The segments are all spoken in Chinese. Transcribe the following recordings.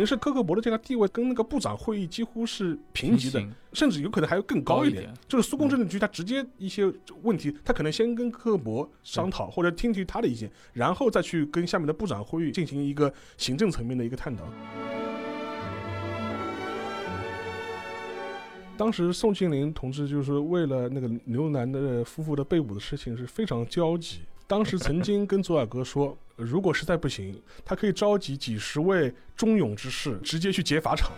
于是科克伯的这个地位跟那个部长会议几乎是平级的，甚至有可能还要更高一点。高一点就是苏共政治局他直接一些问题，他可能先跟科克伯商讨，或者听取他的意见，然后再去跟下面的部长会议进行一个行政层面的一个探讨。当时宋庆龄同志就是为了那个刘南的夫妇的被捕的事情是非常焦急。当时曾经跟左尔哥说，如果实在不行，他可以召集几十位忠勇之士，直接去劫法场。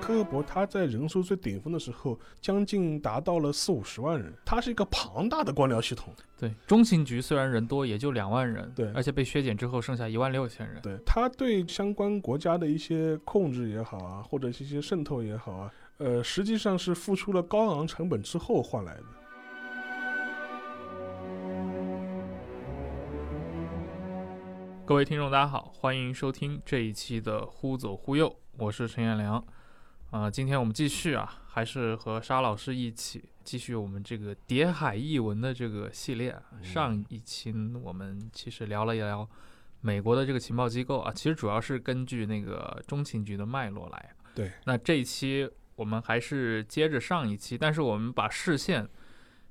科克伯他在人数最顶峰的时候，将近达到了四五十万人，他是一个庞大的官僚系统。对，中情局虽然人多，也就两万人，对而且被削减之后剩下一万六千人。对他对相关国家的一些控制也好啊，或者是一些渗透也好啊，呃，实际上是付出了高昂成本之后换来的。各位听众，大家好，欢迎收听这一期的《忽左忽右》，我是陈彦良。啊、今天我们继续啊，还是和沙老师一起继续我们这个谍海译文的这个系列啊。上一期我们其实聊了一聊美国的这个情报机构啊，其实主要是根据那个中情局的脉络来。对，那这一期我们还是接着上一期，但是我们把视线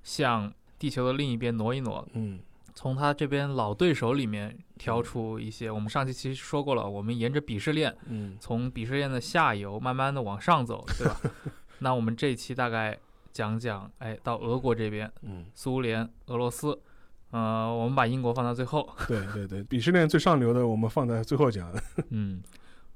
向地球的另一边挪一挪，嗯，从他这边老对手里面挑出一些。我们上期其实说过了，我们沿着鄙视链，嗯，从鄙视链的下游慢慢的往上走，对吧？那我们这一期大概讲讲，哎，到俄国这边，嗯，苏联、俄罗斯，呃，我们把英国放到最后。对对对，鄙视链最上流的我们放在最后讲。嗯，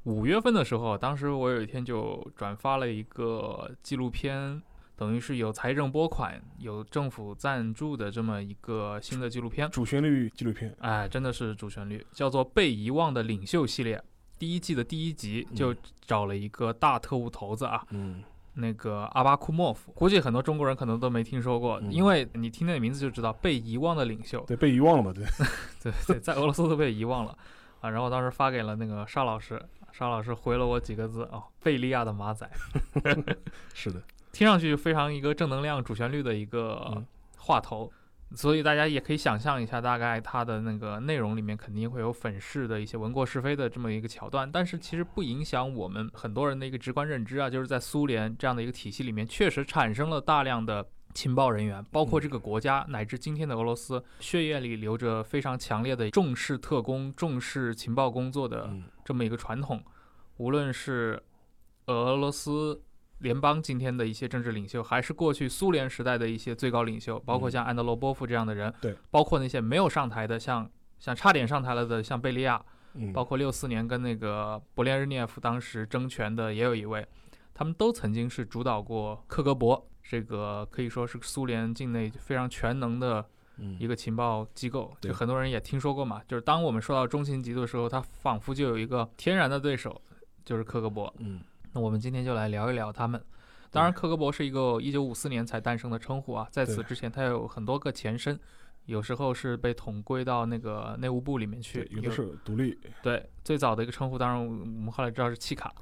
五月份的时候，当时我有一天就转发了一个纪录片。等于是有财政拨款、有政府赞助的这么一个新的纪录片，主旋律纪录片，哎，真的是主旋律，叫做《被遗忘的领袖》系列。第一季的第一集就找了一个大特务头子啊，嗯，那个阿巴库莫夫，估计很多中国人可能都没听说过，嗯因为你听那名字就知道被遗忘的领袖，对，被遗忘了嘛，对，对对，在俄罗斯都被遗忘了啊。然后当时发给了那个沙老师，沙老师回了我几个字哦，贝利亚的马仔，是的，听上去非常一个正能量主旋律的一个嗯话头，所以大家也可以想象一下，大概它的那个内容里面肯定会有粉饰的一些文过是非的这么一个桥段，但是其实不影响我们很多人的一个直观认知啊，就是在苏联这样的一个体系里面，确实产生了大量的。情报人员，包括这个国家乃至今天的俄罗斯，血液里流着非常强烈的重视特工、重视情报工作的嗯。这么一个传统。无论是俄罗斯联邦今天的一些政治领袖，还是过去苏联时代的一些最高领袖，包括像安德罗波夫这样的人，对，包括那些没有上台的，像像差点上台了的，像贝利亚，嗯，包括六四年跟那个勃列日涅夫当时争权的也有一位，他们都曾经是主导过克格勃这个可以说是苏联境内非常全能的嗯一个情报机构，就很多人也听说过嘛。就是当我们说到中情局的时候，它仿佛就有一个天然的对手，就是克格勃。嗯那我们今天就来聊一聊他们。当然，克格勃是一个一九五四年才诞生的称呼啊，在此之前它有很多个前身，有时候是被统归到那个内务部里面去对，，有的是独立。对最早的一个称呼，当然我们后来知道是契卡。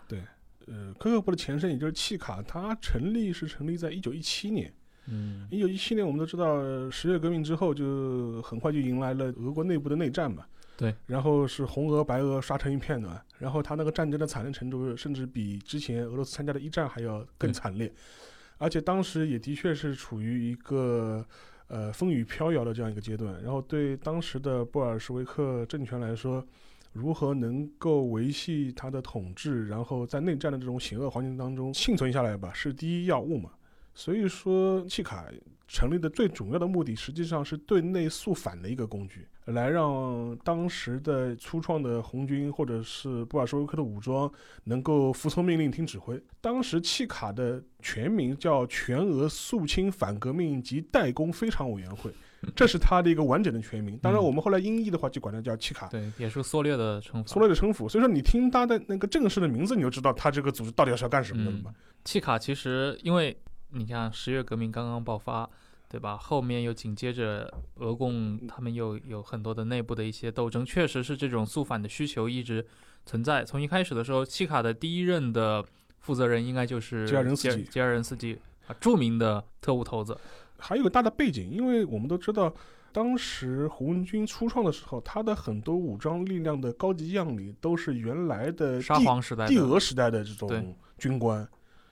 呃，科克勃的前身也就是契卡，它成立是成立在一九一七年。嗯一九一七年，我们都知道呃十月革命之后，就很快就迎来了俄国内部的内战嘛。对。然后是红俄、白俄刷成一片的，然后他那个战争的惨烈程度，甚至比之前俄罗斯参加的一战还要更惨烈。而且当时也的确是处于一个呃风雨飘摇的这样一个阶段。然后对当时的布尔什维克政权来说，如何能够维系他的统治，然后在内战的这种险恶环境当中幸存下来吧，是第一要务嘛。所以说，契卡成立的最主要的目的，实际上是对内肃反的一个工具，来让当时的初创的红军或者是布尔什维克的武装能够服从命令、听指挥。当时契卡的全名叫全俄肃清反革命及代工非常委员会，这是他的一个完整的全名。当然，我们后来音译的话，就管它叫契卡。对，也是缩略的称呼。缩略的称呼。所以说，你听他的那个正式的名字，你就知道他这个组织到底是要干什么的了嘛。契卡其实因为。你看，十月革命刚刚爆发，对吧？后面又紧接着俄共，他们又有很多的内部的一些斗争，确实是这种肃反的需求一直存在。从一开始的时候，契卡的第一任的负责人应该就是杰尔任斯基，杰尔任斯基啊，著名的特务头子。还有个大的背景，因为我们都知道，当时胡文军初创的时候，他的很多武装力量的高级将领都是原来的沙皇时代、帝俄时代的这种军官。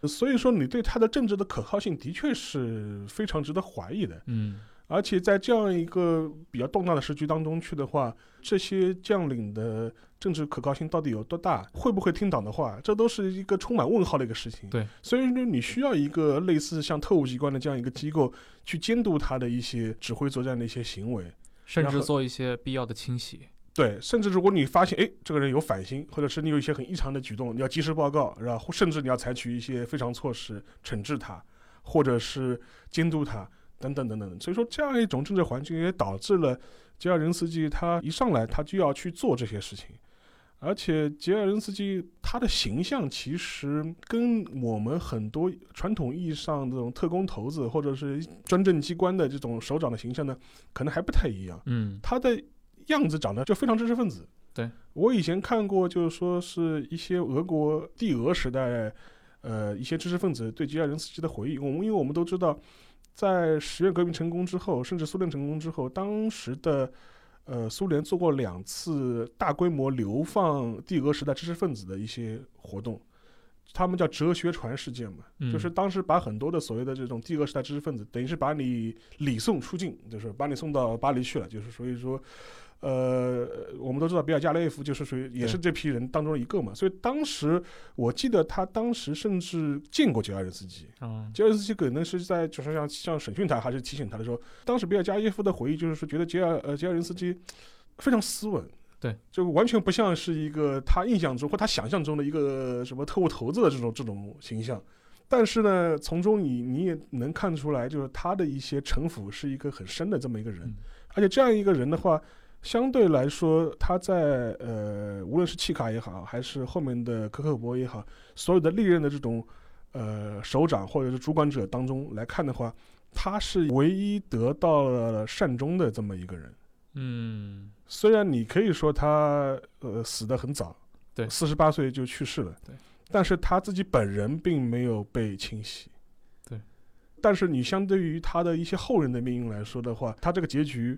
所以说，你对他的政治的可靠性的确是非常值得怀疑的。嗯，而且在这样一个比较动荡的时局当中去的话，这些将领的政治可靠性到底有多大？会不会听党的话？这都是一个充满问号的一个事情。对，所以说你需要一个类似像特务机关的这样一个机构去监督他的一些指挥作战的一些行为，甚至做一些必要的清洗。对，甚至如果你发现哎，这个人有反心，或者是你有一些很异常的举动，你要及时报告，然后甚至你要采取一些非常措施惩治他，或者是监督他等等等等。所以说，这样一种政治环境也导致了吉尔任斯基他一上来他就要去做这些事情，而且吉尔任斯基他的形象其实跟我们很多传统意义上这种特工头子或者是专政机关的这种首长的形象呢，可能还不太一样。嗯，他的。样子长得就非常知识分子。对我以前看过，就是说是一些俄国帝俄时代，呃，一些知识分子对吉尔任斯基的回忆。我们因为我们都知道，在十月革命成功之后，甚至苏联成功之后，当时的呃苏联做过两次大规模流放帝俄时代知识分子的一些活动，他们叫哲学船事件嘛，就是当时把很多的所谓的这种帝俄时代知识分子，等于是把你礼送出境，就是把你送到巴黎去了，就是所以说。呃，我们都知道比尔加列夫就是属于也是这批人当中的一个嘛，所以当时我记得他当时甚至见过杰尔任斯基，杰尔任斯基可能是在就是像像审讯他还是提醒他的时候，当时比尔加列夫的回忆就是说觉得杰尔呃杰尔任斯基非常斯文，对，就完全不像是一个他印象中或他想象中的一个什么特务头子的这种这种形象，但是呢，从中你你也能看出来，就是他的一些城府是一个很深的这么一个人，而且这样一个人的话。相对来说，他在呃，无论是契卡也好，还是后面的科克勃也好，所有的历任的这种呃首长或者是主管者当中来看的话，他是唯一得到了善终的这么一个人。嗯，虽然你可以说他呃死得很早，对，四十八岁就去世了，对，但是他自己本人并没有被清洗，对，但是你相对于他的一些后人的命运来说的话，他这个结局。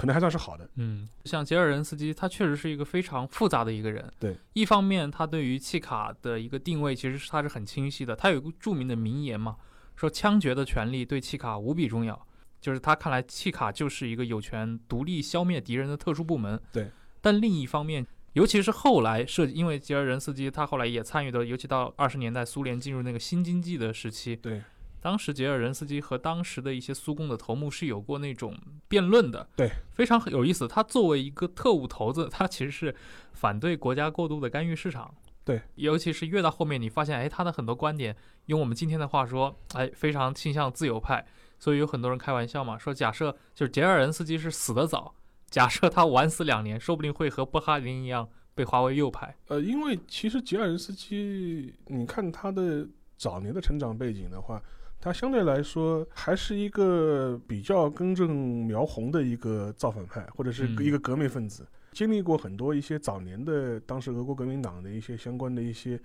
可能还算是好的，嗯，像杰尔任斯基，他确实是一个非常复杂的一个人。对，一方面他对于契卡的一个定位，其实是他是很清晰的。他有一个著名的名言嘛，说枪决的权利对契卡无比重要，就是他看来契卡就是一个有权独立消灭敌人的特殊部门。对，但另一方面，尤其是后来设计，因为杰尔任斯基他后来也参与的，尤其到二十年代苏联进入那个新经济的时期。对。当时杰尔任斯基和当时的一些苏共的头目是有过那种辩论的，对，非常有意思。他作为一个特务头子，他其实是反对国家过度的干预市场，对，尤其是越到后面，你发现，哎，他的很多观点，用我们今天的话说，哎，非常倾向自由派。所以有很多人开玩笑嘛，说假设就是杰尔任斯基是死得早，假设他晚死两年，说不定会和布哈林一样被划为右派。呃，因为其实杰尔任斯基，你看他的早年的成长背景的话。他相对来说还是一个比较根正苗红的一个造反派，或者是一个革命分子，经历过很多一些早年的当时俄国革命党的一些相关的一些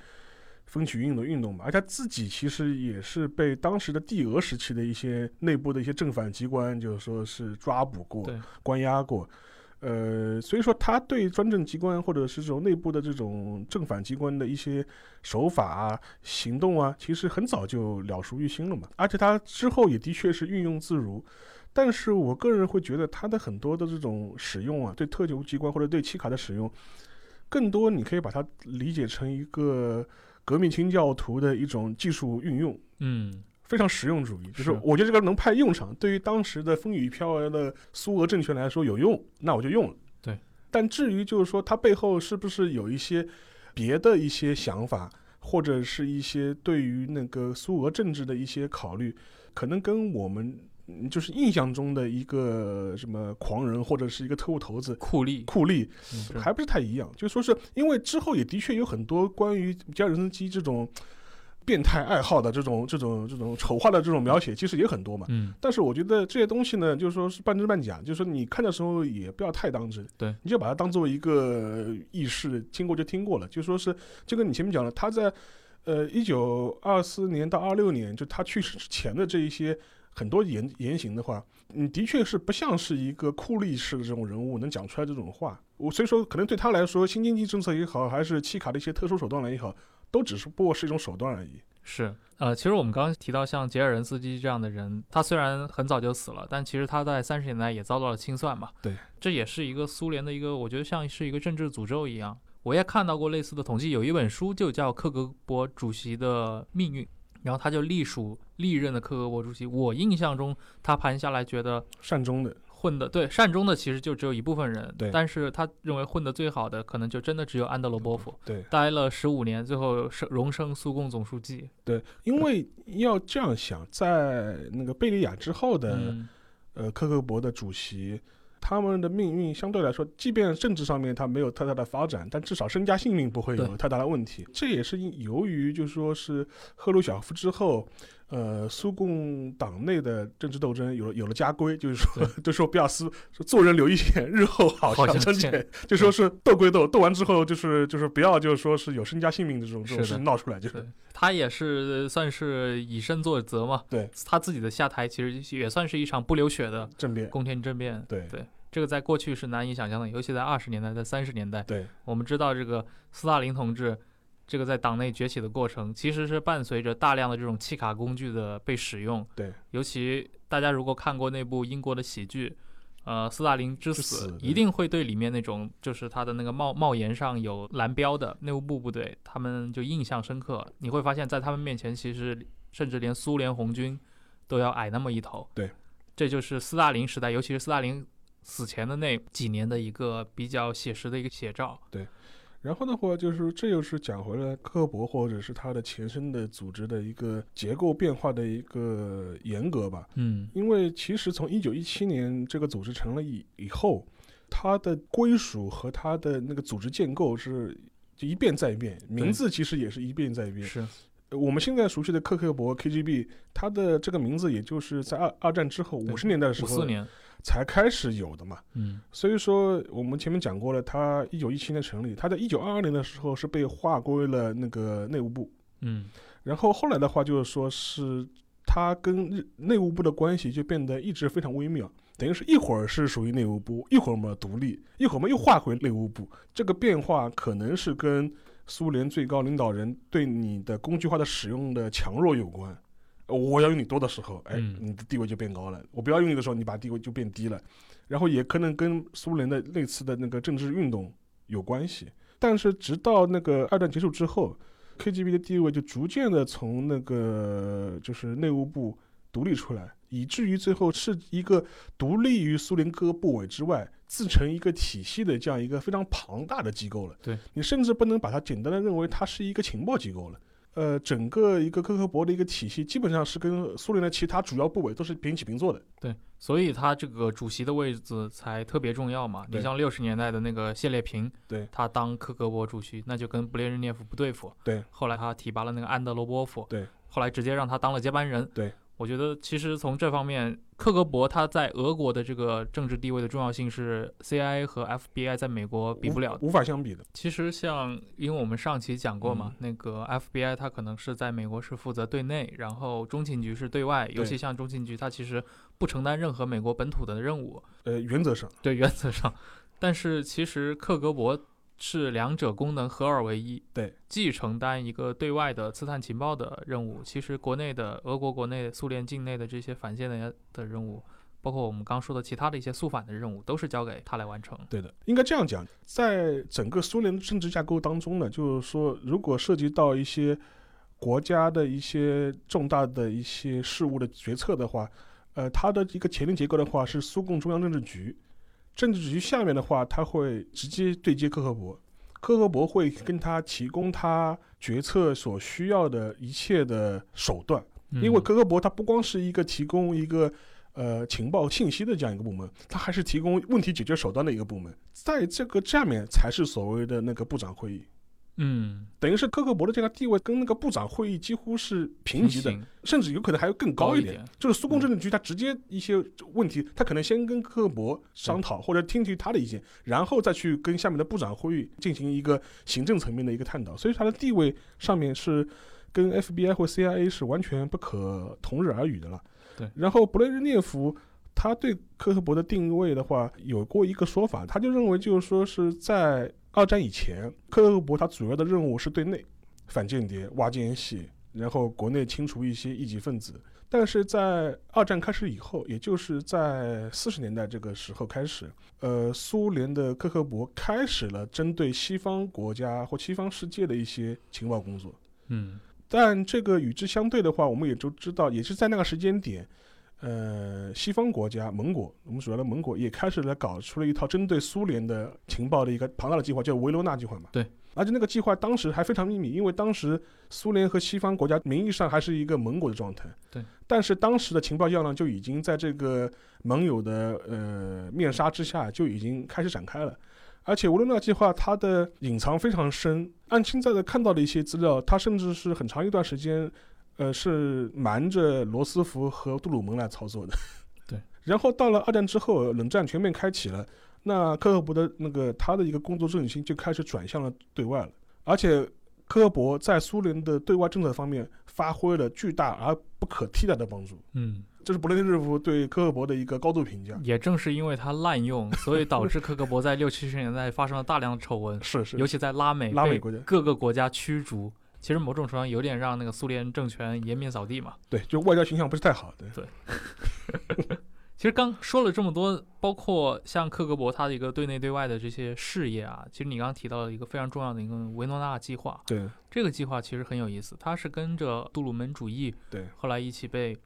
风起云涌的运动吧。而他自己其实也是被当时的帝俄时期的一些内部的一些正反机关，就是说是抓捕过、关押过。呃，所以说他对专政机关或者是这种内部的这种正反机关的一些手法啊、行动啊，其实很早就了熟于心了嘛。而且他之后也的确是运用自如。但是我个人会觉得他的很多的这种使用啊，对特级机关或者对契卡的使用，更多你可以把它理解成一个革命清教徒的一种技术运用。嗯，非常实用主义，就是是。我觉得这个能派用场，对于当时的风雨飘摇的苏俄政权来说有用，那我就用了。对，但至于就是说它背后是不是有一些别的一些想法，或者是一些对于那个苏俄政治的一些考虑，可能跟我们嗯就是印象中的一个什么狂人或者是一个特务头子酷吏，库利嗯还不是太一样，就说是因为之后也的确有很多关于加尔森斯基这种变态爱好的这种这种这种丑化的这种描写，其实也很多嘛。嗯，但是我觉得这些东西呢，就是说是半真半假，就是说你看的时候也不要太当真，对，你就把它当做一个轶事，听过就听过了。就说是就跟你前面讲了，他在呃一九二四年到二六年，就他去世之前的这一些很多言言行的话，你，的确是不像是一个酷吏式的这种人物能讲出来这种话。我所以说，可能对他来说，新经济政策也好，还是契卡的一些特殊手段来也好，都只是不过是一种手段而已。是，呃，其实我们刚刚提到像杰尔任斯基这样的人，他虽然很早就死了，但其实他在三十年代也遭到了清算嘛。对，这也是一个苏联的一个，我觉得像是一个政治诅咒一样。我也看到过类似的统计，有一本书就叫《克格勃主席的命运》，然后他就隶属历任的克格勃主席。我印象中，他盘下来觉得善终的，混的对善终的其实就只有一部分人，对但是他认为混的最好的可能就真的只有安德罗波夫，对待了十五年，最后升荣升苏共总书记。对，因为要这样想，在那个贝利亚之后的、嗯，呃科克伯的主席，他们的命运相对来说，即便政治上面他没有太大的发展，但至少身家性命不会有太大的问题。这也是因由于就说是赫鲁晓夫之后。呃，苏共党内的政治斗争有了有了家规，就是说，就说不要私，说做人留一线，日后好好相相见见。就说是斗归斗，斗完之后就是就是不要就是说是有身家性命的这种这种事情闹出来，就是对他也是算是以身作则嘛。对，他自己的下台其实也算是一场不流血的政变。宫廷政变。对对，这个在过去是难以想象的，尤其在二十年代、在三十年代，对我们知道这个斯大林同志。这个在党内崛起的过程，其实是伴随着大量的这种弃卡工具的被使用。对，尤其大家如果看过那部英国的喜剧，呃，斯大林之之死死，一定会对里面那种就是他的那个帽帽檐上有蓝标的内务部部队，他们就印象深刻。你会发现在他们面前，其实甚至连苏联红军都要矮那么一头。对，这就是斯大林时代，尤其是斯大林死前的那几年的一个比较写实的一个写照。然后的话，就是这又是讲回了科博或者是它的前身的组织的一个结构变化的一个严格吧。嗯，因为其实从一九一七年这个组织成了以以后，它的归属和它的那个组织建构是就一变再变，名字其实也是一变再变。是，呃我们现在熟悉的克克勃 KGB，它的这个名字也就是在二二战之后五十年代的时候五四年。才开始有的嘛。嗯，所以说，我们前面讲过了，它一九一七年成立，它在一九二二年的时候是被划归了那个内务部，嗯，然后后来的话就是说是它跟日内务部的关系就变得一直非常微妙，等于是一会儿是属于内务部，一会儿嘛独立，一会儿嘛又划回内务部，这个变化可能是跟苏联最高领导人对你的工具化的使用的强弱有关。我要用你多的时候，哎，嗯你的地位就变高了；我不要用你的时候，你把地位就变低了。然后也可能跟苏联的那次的那个政治运动有关系。但是直到那个二战结束之后，KGB 的地位就逐渐的从那个就是内务部独立出来，以至于最后是一个独立于苏联各个部委之外，自成一个体系的这样一个非常庞大的机构了。对你甚至不能把它简单的认为它是一个情报机构了。呃，整个一个科克勃的一个体系，基本上是跟苏联的其他主要部委都是平起平坐的。对，所以他这个主席的位置才特别重要嘛。你像六十年代的那个谢列平，对他当科格勃主席，那就跟布列日涅夫不对付。对，后来他提拔了那个安德罗波夫，对，后来直接让他当了接班人。对，我觉得其实从这方面，克格勃他在俄国的这个政治地位的重要性是 CIA 和 FBI 在美国比不了的。无法相比的。其实像，因为我们上期讲过嘛，嗯那个 FBI 它可能是在美国是负责对内，然后中情局是对外，尤其像中情局，它其实不承担任何美国本土的任务，呃，原则上，对原则上。但是其实克格勃是两者功能合二为一，对，既承担一个对外的刺探情报的任务，其实国内的俄国国内、苏联境内的这些反间谍的任务，包括我们刚说的其他的一些肃反的任务，都是交给他来完成。对的，应该这样讲，在整个苏联政治架构当中呢，就是说，如果涉及到一些国家的一些重大的一些事务的决策的话，呃，它的一个前令结构的话是苏共中央政治局，政治局下面的话，他会直接对接科赫博，科赫博会跟他提供他决策所需要的一切的手段。因为嗯科赫伯他不光是一个提供一个呃情报信息的这样一个部门，他还是提供问题解决手段的一个部门，在这个下面才是所谓的那个部长会议，嗯，等于是科赫伯的这个地位跟那个部长会议几乎是平级的，甚至有可能还要更高一点。一点。就是苏共政治局，他直接一些问题，他可能先跟科赫伯商讨，或者听取他的意见，然后再去跟下面的部长会议进行一个行政层面的一个探讨。所以他的地位上面是跟 FBI 或 CIA 是完全不可同日而语的了。对然后勃列日涅夫他对科赫伯的定位的话，有过一个说法，他就认为就是说是在二战以前，克格勃他主要的任务是对内反间谍、挖奸细，然后国内清除一些异己分子。但是在二战开始以后，也就是在四十年代这个时候开始，呃，苏联的克格勃开始了针对西方国家或西方世界的一些情报工作。嗯但这个与之相对的话，我们也都知道，也是在那个时间点，呃，西方国家盟国，我们主要的盟国也开始来搞出了一套针对苏联的情报的一个庞大的计划，叫维罗纳计划嘛。对。而且那个计划当时还非常秘密，因为当时苏联和西方国家名义上还是一个盟国的状态。对。但是当时的情报较量就已经在这个盟友的呃面纱之下就已经开始展开了。而且维罗纳计划它的隐藏非常深，按现在的看到的一些资料，它甚至是很长一段时间，呃，是瞒着罗斯福和杜鲁门来操作的。对。然后到了二战之后，冷战全面开启了，那科赫伯的那个他的一个工作重心就开始转向了对外了，而且科赫伯在苏联的对外政策方面发挥了巨大而不可替代的帮助。嗯，这是勃列日夫对科赫伯的一个高度评价。也正是因为他滥用，所以导致科克伯在六七十年代发生了大量的丑闻，是是尤，其在拉美拉美国家各个国家驱逐。其实某种程度上有点让那个苏联政权颜面扫地嘛。对，就外交形象不是太好对。其实刚说了这么多，包括像克格勃他的一个对内对外的这些事业啊，其实你刚刚提到了一个非常重要的一个维诺纳计划。对这个计划其实很有意思，它是跟着杜鲁门主义对，后来一起被，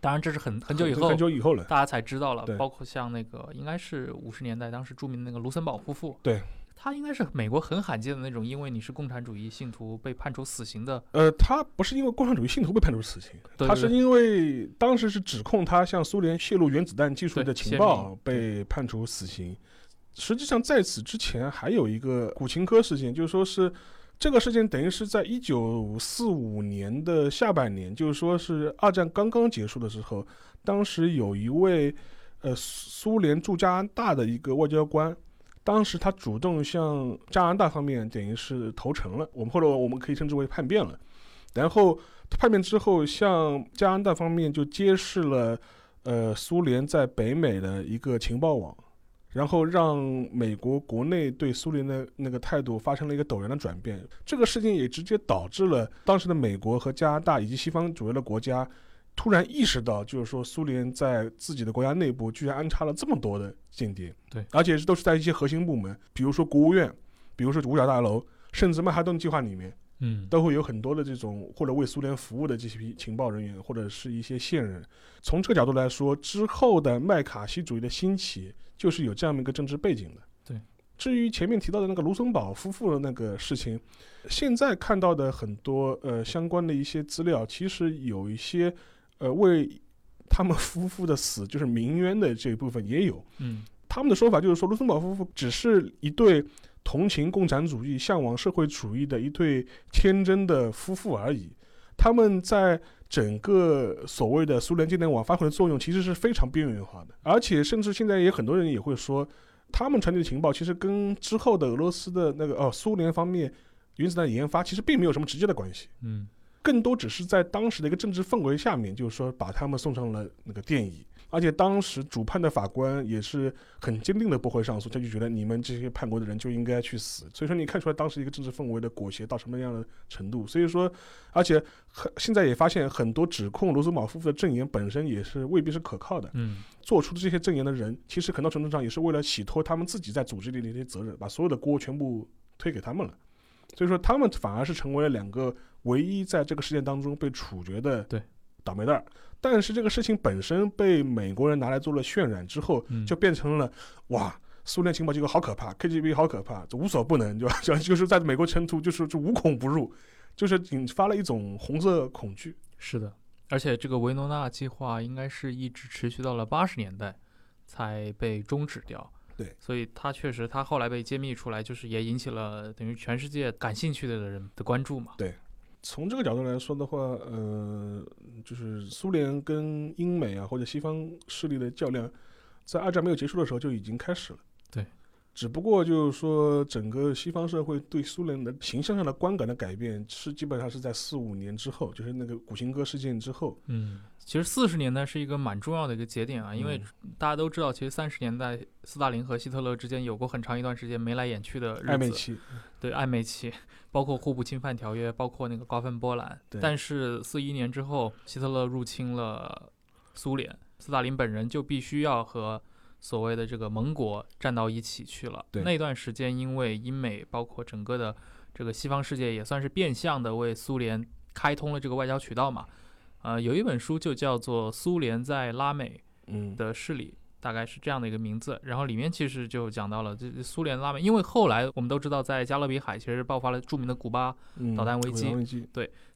当然这是很很久以后很久以后了。大家才知道了，包括像那个应该是五十年代当时著名的那个卢森堡夫妇，对，他应该是美国很罕见的那种，因为你是共产主义信徒被判处死刑的，呃，他不是因为共产主义信徒被判处死刑，对对对他是因为当时是指控他向苏联泄露原子弹技术的情报被判处死刑。实际上在此之前还有一个古琴科事件，就是说是这个事件等于是在一九四五年的下半年，就是说是二战刚刚结束的时候，当时有一位呃苏联驻加拿大的一个外交官。当时他主动向加拿大方面等于是投诚了，我们或者我们可以称之为叛变了。然后叛变之后，向加拿大方面就揭示了，呃，苏联在北美的一个情报网，然后让美国国内对苏联的那个态度发生了一个陡然的转变。这个事件也直接导致了当时的美国和加拿大以及西方主要的国家突然意识到，就是说苏联在自己的国家内部居然安插了这么多的间谍，对而且是都是在一些核心部门，比如说国务院，比如说五角大楼，甚至曼哈顿计划里面。嗯，都会有很多的这种或者为苏联服务的这些批情报人员，或者是一些线人。从这个角度来说，之后的麦卡锡主义的兴起，就是有这样的一个政治背景的。对。至于前面提到的那个卢森堡夫妇的那个事情，现在看到的很多呃相关的一些资料，其实有一些呃为他们夫妇的死就是鸣冤的这一部分也有。嗯他们的说法就是说，卢森堡夫妇只是一对同情共产主义、向往社会主义的一对天真的夫妇而已。他们在整个所谓的苏联间谍网发挥的作用，其实是非常边缘化的。而且，甚至现在也很多人也会说，他们传递的情报其实跟之后的俄罗斯的那个哦苏联方面原子弹研发其实并没有什么直接的关系。嗯更多只是在当时的一个政治氛围下面，就是说把他们送上了那个电椅。而且当时主判的法官也是很坚定的驳回上诉，他就觉得你们这些叛国的人就应该去死。所以说你看出来当时一个政治氛围的裹挟到什么样的程度。所以说，而且很现在也发现很多指控罗斯堡夫妇的证言本身也是未必是可靠的。嗯，做出的这些证言的人，其实很大程度上也是为了洗脱他们自己在组织里的一些责任，把所有的锅全部推给他们了。所以说，他们反而是成为了两个唯一在这个事件当中被处决的对倒霉蛋儿。但是这个事情本身被美国人拿来做了渲染之后，嗯就变成了哇，苏联情报机构好可怕，KGB 好可怕，这无所不能，就就就是在美国尘土就是就无孔不入，就是引发了一种红色恐惧。是的，而且这个维诺纳计划应该是一直持续到了八十年代才被终止掉。对，所以他确实，他后来被揭秘出来，就是也引起了等于全世界感兴趣的人的关注嘛。对从这个角度来说的话，呃，就是苏联跟英美啊或者西方势力的较量，在二战没有结束的时候就已经开始了。对，只不过就是说，整个西方社会对苏联的形象上的观感的改变，是基本上是在四五年之后，就是那个古琴歌事件之后。嗯，其实四十年代是一个蛮重要的一个节点啊，因为大家都知道，其实三十年代斯大林和希特勒之间有过很长一段时间眉来眼去的日子，暧昧期，对暧昧期，包括互不侵犯条约，包括那个瓜分波兰。对但是四一年之后，希特勒入侵了苏联，斯大林本人就必须要和所谓的这个盟国站到一起去了。对那段时间，因为英美包括整个的这个西方世界也算是变相的为苏联开通了这个外交渠道嘛。呃，有一本书就叫做《苏联在拉美嗯，的势力》，大概是这样的一个名字。然后里面其实就讲到了这这苏联拉美，因为后来我们都知道，在加勒比海其实爆发了著名的古巴嗯导弹危机导弹危机，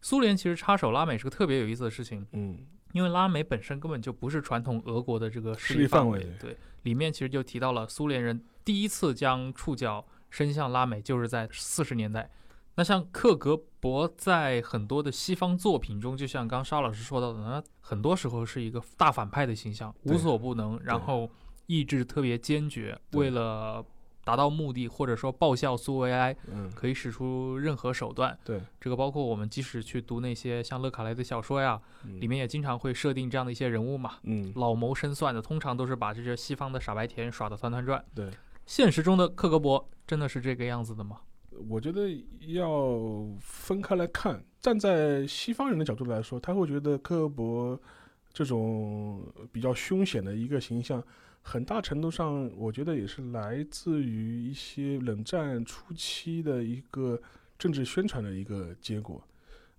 苏联其实插手拉美是个特别有意思的事情，嗯，因为拉美本身根本就不是传统俄国的这个势势力范范围对，里面其实就提到了苏联人第一次将触角伸向拉美，就是在四十年代。那像克格勃在很多的西方作品中，就像刚沙老师说到的，那很多时候是一个大反派的形象，无所不能，然后意志特别坚决，为了达到目的或者说报效苏维埃，嗯，可以使出任何手段。对，这个包括我们即使去读那些像勒卡雷的小说呀，嗯里面也经常会设定这样的一些人物嘛，嗯，老谋深算的，通常都是把这些西方的傻白甜耍得团团转。对，现实中的克格勃真的是这个样子的吗？我觉得要分开来看，站在西方人的角度来说，他会觉得科格勃这种比较凶险的一个形象，很大程度上，我觉得也是来自于一些冷战初期的一个政治宣传的一个结果。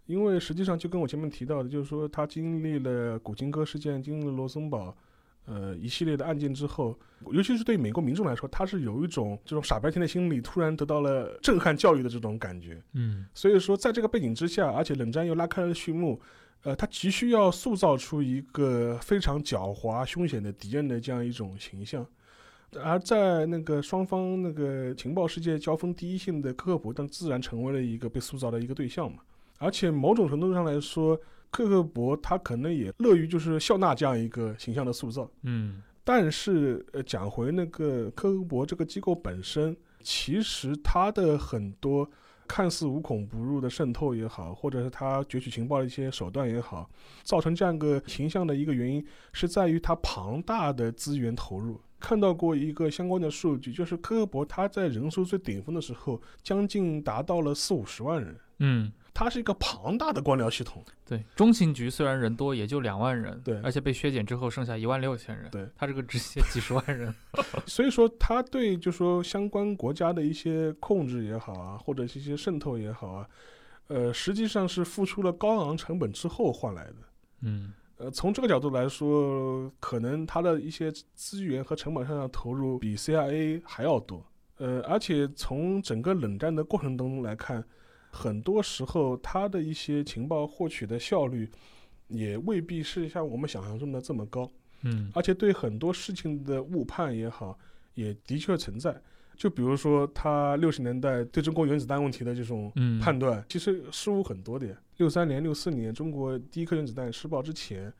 因为实际上，就跟我前面提到的，就是说他经历了古金戈事件，经历了罗森堡，呃，一系列的案件之后，尤其是对美国民众来说，他是有一种这种傻白甜的心理突然得到了震撼教育的这种感觉。嗯所以说，在这个背景之下，而且冷战又拉开了序幕，呃，他急需要塑造出一个非常狡猾、凶险的敌人的这样一种形象。而在那个双方那个情报世界交锋第一线的科克勃，但自然成为了一个被塑造的一个对象嘛。而且某种程度上来说，科克勃他可能也乐于就是笑纳这样一个形象的塑造。嗯但是，呃，讲回那个克克勃这个机构本身，其实它的很多看似无孔不入的渗透也好，或者是他攫取情报的一些手段也好，造成这样一个形象的一个原因，是在于它庞大的资源投入。看到过一个相关的数据，就是科克勃他在人数最顶峰的时候，将近达到了四五十万人，嗯，它是一个庞大的官僚系统。对，中情局虽然人多，也就两万人，对而且被削减之后剩下一万六千人，对，它这个直接几十万人，所以说，它对就说相关国家的一些控制也好啊，或者是一些渗透也好啊，呃，实际上是付出了高昂成本之后换来的。嗯呃，从这个角度来说，可能它的一些资源和成本上的投入比 CIA 还要多。呃，而且从整个冷战的过程当中来看，很多时候他的一些情报获取的效率，也未必是像我们想象中的这么高。嗯而且对很多事情的误判也好，也的确存在。就比如说，他六十年代对中国原子弹问题的这种嗯，判断，其实失误很多的呀。六三年、六四年，中国第一颗原子弹试爆之前，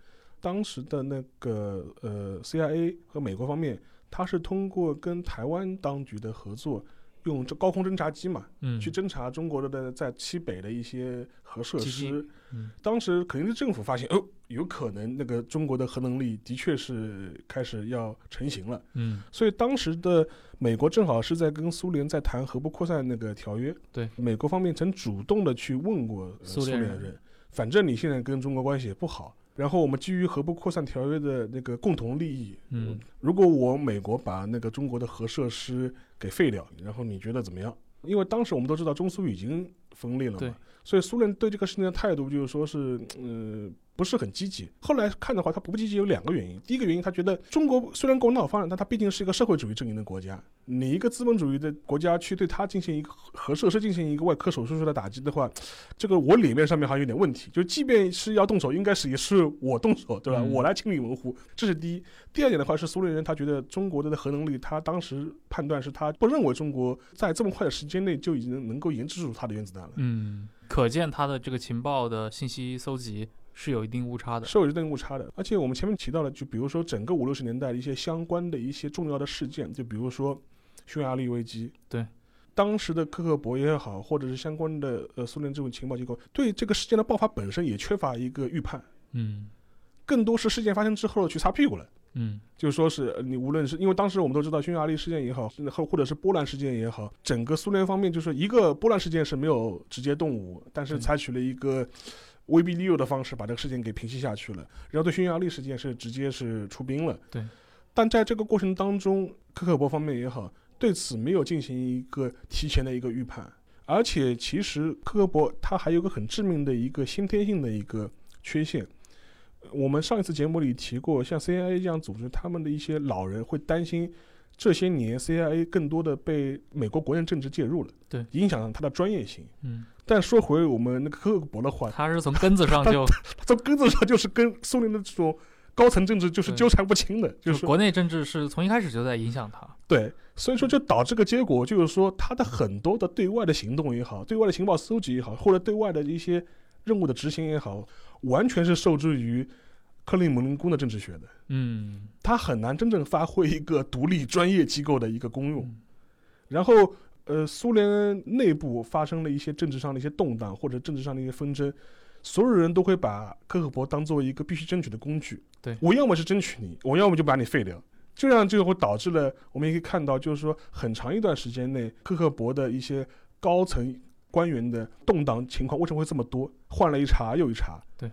当时的那个呃 CIA 和美国方面，他是通过跟台湾当局的合作，用这高空侦察机嘛，嗯，去侦察中国的在西北的一些核设施。嗯当时肯定是政府发现，哦，有可能那个中国的核能力的确是开始要成型了，嗯所以当时的美国正好是在跟苏联在谈核不扩散那个条约。对，美国方面曾主动的去问过、呃苏联人苏联人，反正你现在跟中国关系也不好，然后我们基于核不扩散条约的那个共同利益，嗯如果我美国把那个中国的核设施给废掉，然后你觉得怎么样？因为当时我们都知道中苏已经分裂了嘛，所以苏联对这个事情的态度就是说是，呃，不是很积极。后来看的话，他不积极有两个原因。第一个原因，他觉得中国虽然共产党发展，但它毕竟是一个社会主义阵营的国家，你一个资本主义的国家去对它进行一个核设施进行一个外科手术式的打击的话，这个我脸面上面好像有点问题。就即便是要动手，应该是也是我动手，对吧？嗯我来清理门户，这是第一。第二点的话是苏联人他觉得中国的核能力，他当时判断是他不认为中国在这么快的时间内就已经能够研制出它的原子弹了。嗯，可见他的这个情报的信息搜集是有一定误差的。是有一定误差的。而且我们前面提到了，就比如说整个五六十年代的一些相关的一些重要的事件，就比如说匈牙利危机，对，当时的科克伯也好，或者是相关的呃苏联这种情报机构，对这个事件的爆发本身也缺乏一个预判，嗯更多是事件发生之后去擦屁股了。嗯就说是呃你无论是因为当时我们都知道匈牙利事件也好，或或者是波兰事件也好，整个苏联方面就是一个波兰事件是没有直接动武，但是采取了一个威逼利诱的方式把这个事件给平息下去了。然后对匈牙利事件是直接是出兵了。对。但在这个过程当中，科克勃方面也好，对此没有进行一个提前的一个预判，而且其实科克伯他还有个很致命的一个先天性的一个缺陷。我们上一次节目里提过，像 CIA 这样组织，他们的一些老人会担心，这些年 CIA 更多的被美国国内政治介入了，对，影响了他的专业性。嗯，但说回我们那个科克伯的话，他是从根子上就 他从根子上就是跟苏联的这种高层政治就是纠缠不清的，就就是国内政治是从一开始就在影响他。对，所以说就导致个结果，就是说他的很多的对外的行动也好，对外的情报搜集也好，或者对外的一些任务的执行也好，完全是受制于克里姆林宫的政治学的。嗯他很难真正发挥一个独立专业机构的一个功用。嗯然后，呃，苏联内部发生了一些政治上的一些动荡，或者政治上的一些纷争，所有人都会把科克伯当做一个必须争取的工具。对我要么是争取你，我要么就把你废掉。这样就会导致了，我们也可以看到，就是说很长一段时间内，科克伯的一些高层官员的动荡情况为什么会这么多？换了一茬又一茬，对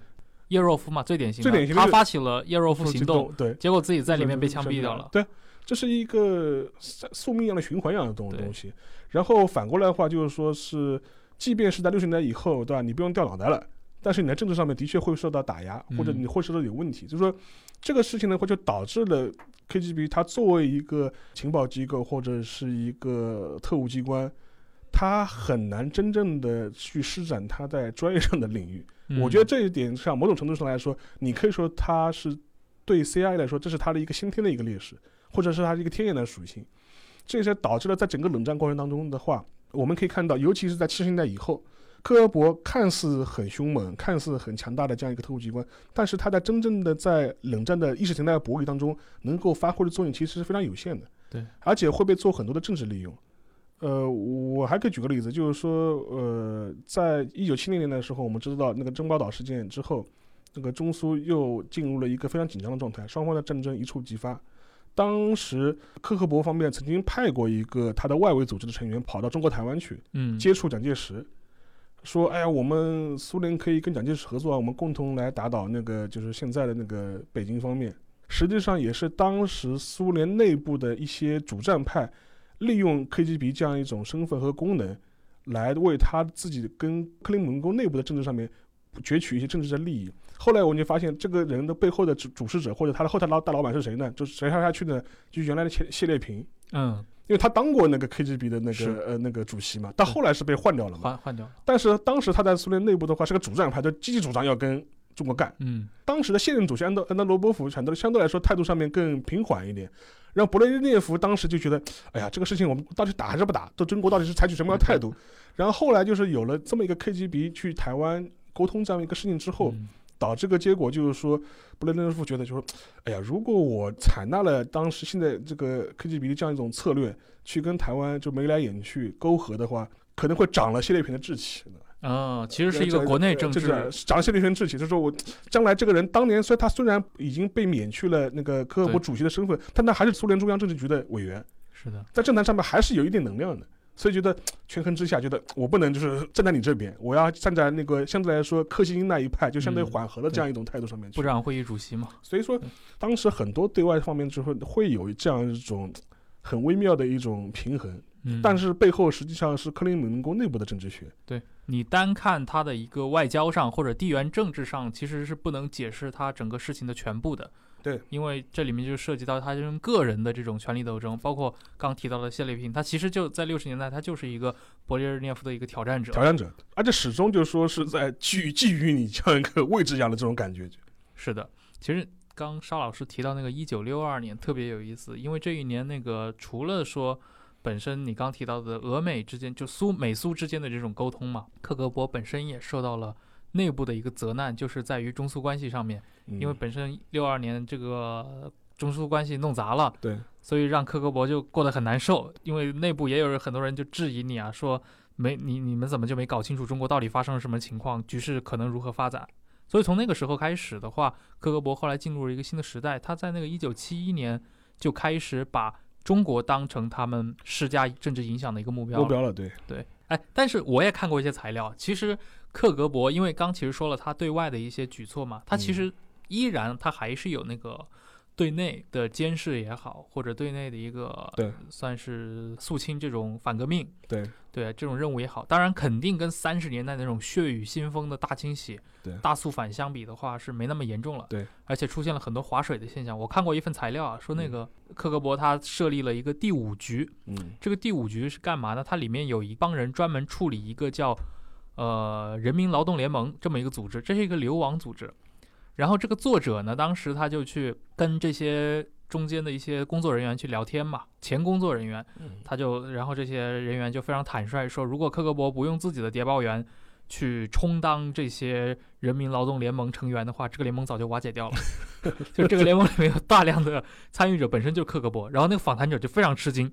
叶若夫嘛，最典型的，最典型的是他发起了叶若夫行动，对，结果自己在里面被枪毙掉了。对，这是一个宿命一样的循环一样的东对东西。然后反过来的话，就是说是，即便是在六十年代以后，对吧？你不用掉脑袋了，但是你在政治上面的确会受到打压，或者嗯你会受到有问题。就是说，这个事情的话，就导致了 KGB 它作为一个情报机构或者是一个特务机关。它很难真正的去施展他在专业上的领域，嗯我觉得这一点上，某种程度上来说，你可以说他是对 CIA 来说，这是他的一个先天的一个劣势，或者是他的一个天然的属性。这些导致了在整个冷战过程当中的话，我们可以看到，尤其是在七十年代以后，克格勃看似很凶猛、看似很强大的这样一个特务机关，但是它在真正的在冷战的意识形态博弈当中，能够发挥的作用其实是非常有限的。对，而且会被做很多的政治利用。呃，我还可以举个例子，就是说，呃，在一九七零年的时候，我们知道那个珍宝岛事件之后，那个中苏又进入了一个非常紧张的状态，双方的战争一触即发。当时克克伯方面曾经派过一个他的外围组织的成员跑到中国台湾去嗯接触蒋介石，说：“哎呀，我们苏联可以跟蒋介石合作啊，我们共同来打倒那个就是现在的那个北京方面。”实际上也是当时苏联内部的一些主战派，利用 KGB 这样一种身份和功能，来为他自己跟克里姆林宫内部的政治上面攫取一些政治的利益。后来我们就发现，这个人的背后的主主事者或者他的后台老大老板是谁呢？就是谁下下去呢？就是原来的谢谢列平，嗯，因为他当过那个 KGB 的那个呃那个主席嘛，但后来是被换掉了嘛。换换掉了。但是当时他在苏联内部的话是个主战派，就积极主张要跟中国干。嗯当时的现任主席安德安德罗波夫相对相对来说态度上面更平缓一点，然后勃列日涅夫当时就觉得，哎呀，这个事情我们到底打还是不打？对中国到底是采取什么样的态度？然后后来就是有了这么一个 KGB 去台湾沟通这样一个事情之后，嗯导致个结果就是说，布雷顿夫觉得就是说，哎呀，如果我采纳了当时现在这个 KGB 的这样一种策略，去跟台湾就眉来眼去勾合的话，可能会长了谢列平的志气。嗯，其实是一个国内政治，长了谢烈平志气，就是说我将来这个人当年虽然他虽然已经被免去了那个科赫伯主席的身份，但他还是苏联中央政治局的委员，是的，在政坛上面还是有一定能量的。所以觉得权衡之下，觉得我不能就是站在你这边，我要站在那个相对来说克星英那一派，就相对缓和的这样一种态度上面去。部长会议主席嘛。所以说，当时很多对外方面之后会有这样一种很微妙的一种平衡，但是背后实际上是克林姆林宫内部的政治学。对你单看他的一个外交上或者地缘政治上，其实是不能解释他整个事情的全部的。对，因为这里面就涉及到他这种个人的这种权力斗争，包括刚提到的谢列平，他其实就在六十年代，他就是一个勃列日涅夫的一个挑战者，挑战者，而且始终就是说是在觊觊觎你这样一个位置一样的这种感觉。是的，其实刚沙老师提到那个一九六二年特别有意思，因为这一年那个除了说本身你刚提到的俄美之间就苏美苏之间的这种沟通嘛，克格勃本身也受到了内部的一个责难，就是在于中苏关系上面。因为本身六二年这个中苏关系弄砸了，对，所以让克格勃就过得很难受。因为内部也有很多人就质疑你啊，说没你你们怎么就没搞清楚中国到底发生了什么情况，局势可能如何发展。所以从那个时候开始的话，克格勃后来进入了一个新的时代。他在那个一九七一年就开始把中国当成他们施加政治影响的一个目标。目标了，对对。哎，但是我也看过一些材料，其实克格勃因为刚其实说了他对外的一些举措嘛，他其实。依然，他还是有那个对内的监视也好，或者对内的一个对，算是肃清这种反革命，对对，这种任务也好。当然，肯定跟三十年代那种血雨腥风的大清洗、对大肃反相比的话，是没那么严重了。对，而且出现了很多划水的现象。我看过一份材料啊，说那个克格勃他设立了一个第五局，嗯，这个第五局是干嘛呢？它里面有一帮人专门处理一个叫呃人民劳动联盟这么一个组织，这是一个流亡组织。然后这个作者呢，当时他就去跟这些中间的一些工作人员去聊天嘛，前工作人员，他就然后这些人员就非常坦率说，如果克格勃不用自己的谍报员去充当这些人民劳动联盟成员的话，这个联盟早就瓦解掉了。就这个联盟里面有大量的参与者本身就是克格勃，然后那个访谈者就非常吃惊，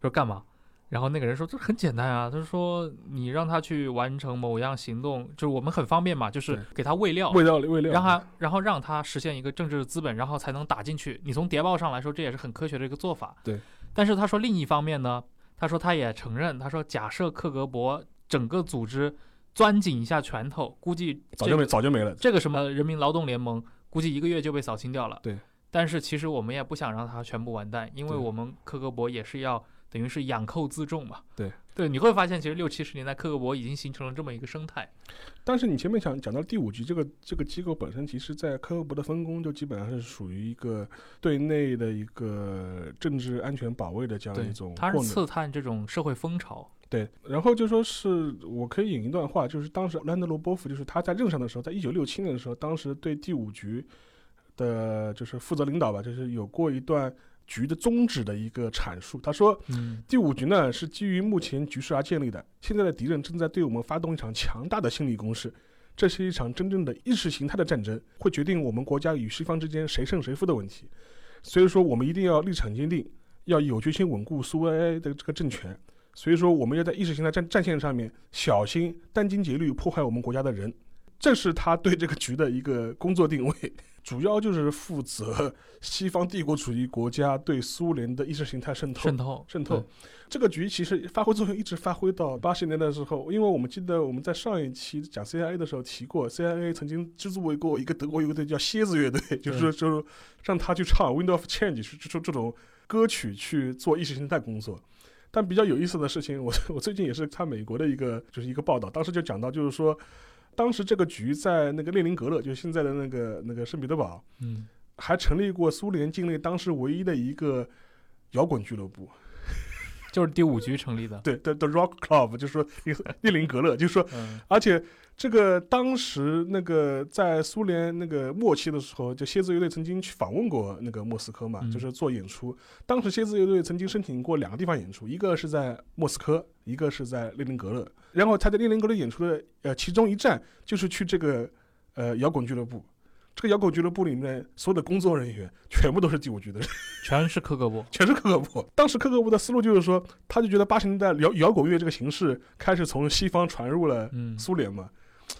说干嘛？然后那个人说：“这很简单啊，他说你让他去完成某样行动，就是我们很方便嘛，就是给他喂料，喂料，喂料，让他，然后让他实现一个政治资本，然后才能打进去。你从谍报上来说，这也是很科学的一个做法。对。但是他说另一方面呢，他说他也承认，他说假设克格勃整个组织钻紧一下拳头，估计早就没早就没了。这个什么人民劳动联盟，估计一个月就被扫清掉了。对。但是其实我们也不想让他全部完蛋，因为我们克格勃也是要。”等于是养寇自重嘛？对对，你会发现其实六七十年代克格勃已经形成了这么一个生态。但是你前面讲讲到第五局这个这个机构本身，其实在克格勃的分工就基本上是属于一个对内的一个政治安全保卫的这样一种。它是刺探这种社会风潮。对，然后就说是我可以引一段话，就是当时兰德罗波夫就是他在任上的时候，在一九六七年的时候，当时对第五局的就是负责领导吧，就是有过一段。局的宗旨的一个阐述，他说：“第五局呢是基于目前局势而建立的。现在的敌人正在对我们发动一场强大的心理攻势，这是一场真正的意识形态的战争，会决定我们国家与西方之间谁胜谁负的问题。所以说，我们一定要立场坚定，要有决心稳固苏维埃的这个政权。所以说，我们要在意识形态战战线上面小心殚精竭虑破坏我们国家的人。这是他对这个局的一个工作定位。”主要就是负责西方帝国主义国家对苏联的意识形态渗透、渗透、渗透。这个局其实发挥作用一直发挥到八十年代的时候，因为我们记得我们在上一期讲 CIA 的时候提过，CIA 曾经资助过一个德国乐队叫蝎子乐队，就是就是让他去唱《Wind of Change》是就这种歌曲去做意识形态工作。但比较有意思的事情，我 我最近也是看美国的一个就是一个报道，当时就讲到就是说。当时这个局在那个列宁格勒，就是现在的那个那个圣彼得堡，嗯，还成立过苏联境内当时唯一的一个摇滚俱乐部，就是第五局成立的，对，The The Rock Club，就是说 列宁格勒，就是说，而且。这个当时那个在苏联那个末期的时候，就蝎子乐队曾经去访问过那个莫斯科嘛，就是做演出。当时蝎子乐队曾经申请过两个地方演出，一个是在莫斯科，一个是在列宁格勒。然后他在列宁格勒演出的呃其中一站就是去这个呃摇滚俱乐部。这个摇滚俱乐部里面所有的工作人员 全部都是第五局的人，全是克格勃。全是克格勃。当时克格勃的思路就是说，他就觉得八十年代摇摇滚乐这个形式开始从西方传入了嗯，苏联嘛。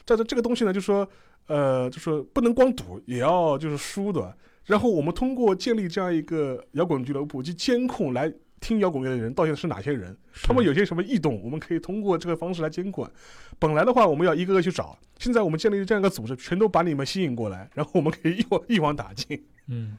在这这个东西呢，就说呃，就说不能光赌，也要就是输的。然后我们通过建立这样一个摇滚俱乐部，去监控来听摇滚乐的人到底是哪些人，他们有些什么异动，我们可以通过这个方式来监管。本来的话，我们要一个个去找，现在我们建立这样一个组织，全都把你们吸引过来，然后我们可以一网一网打尽。嗯。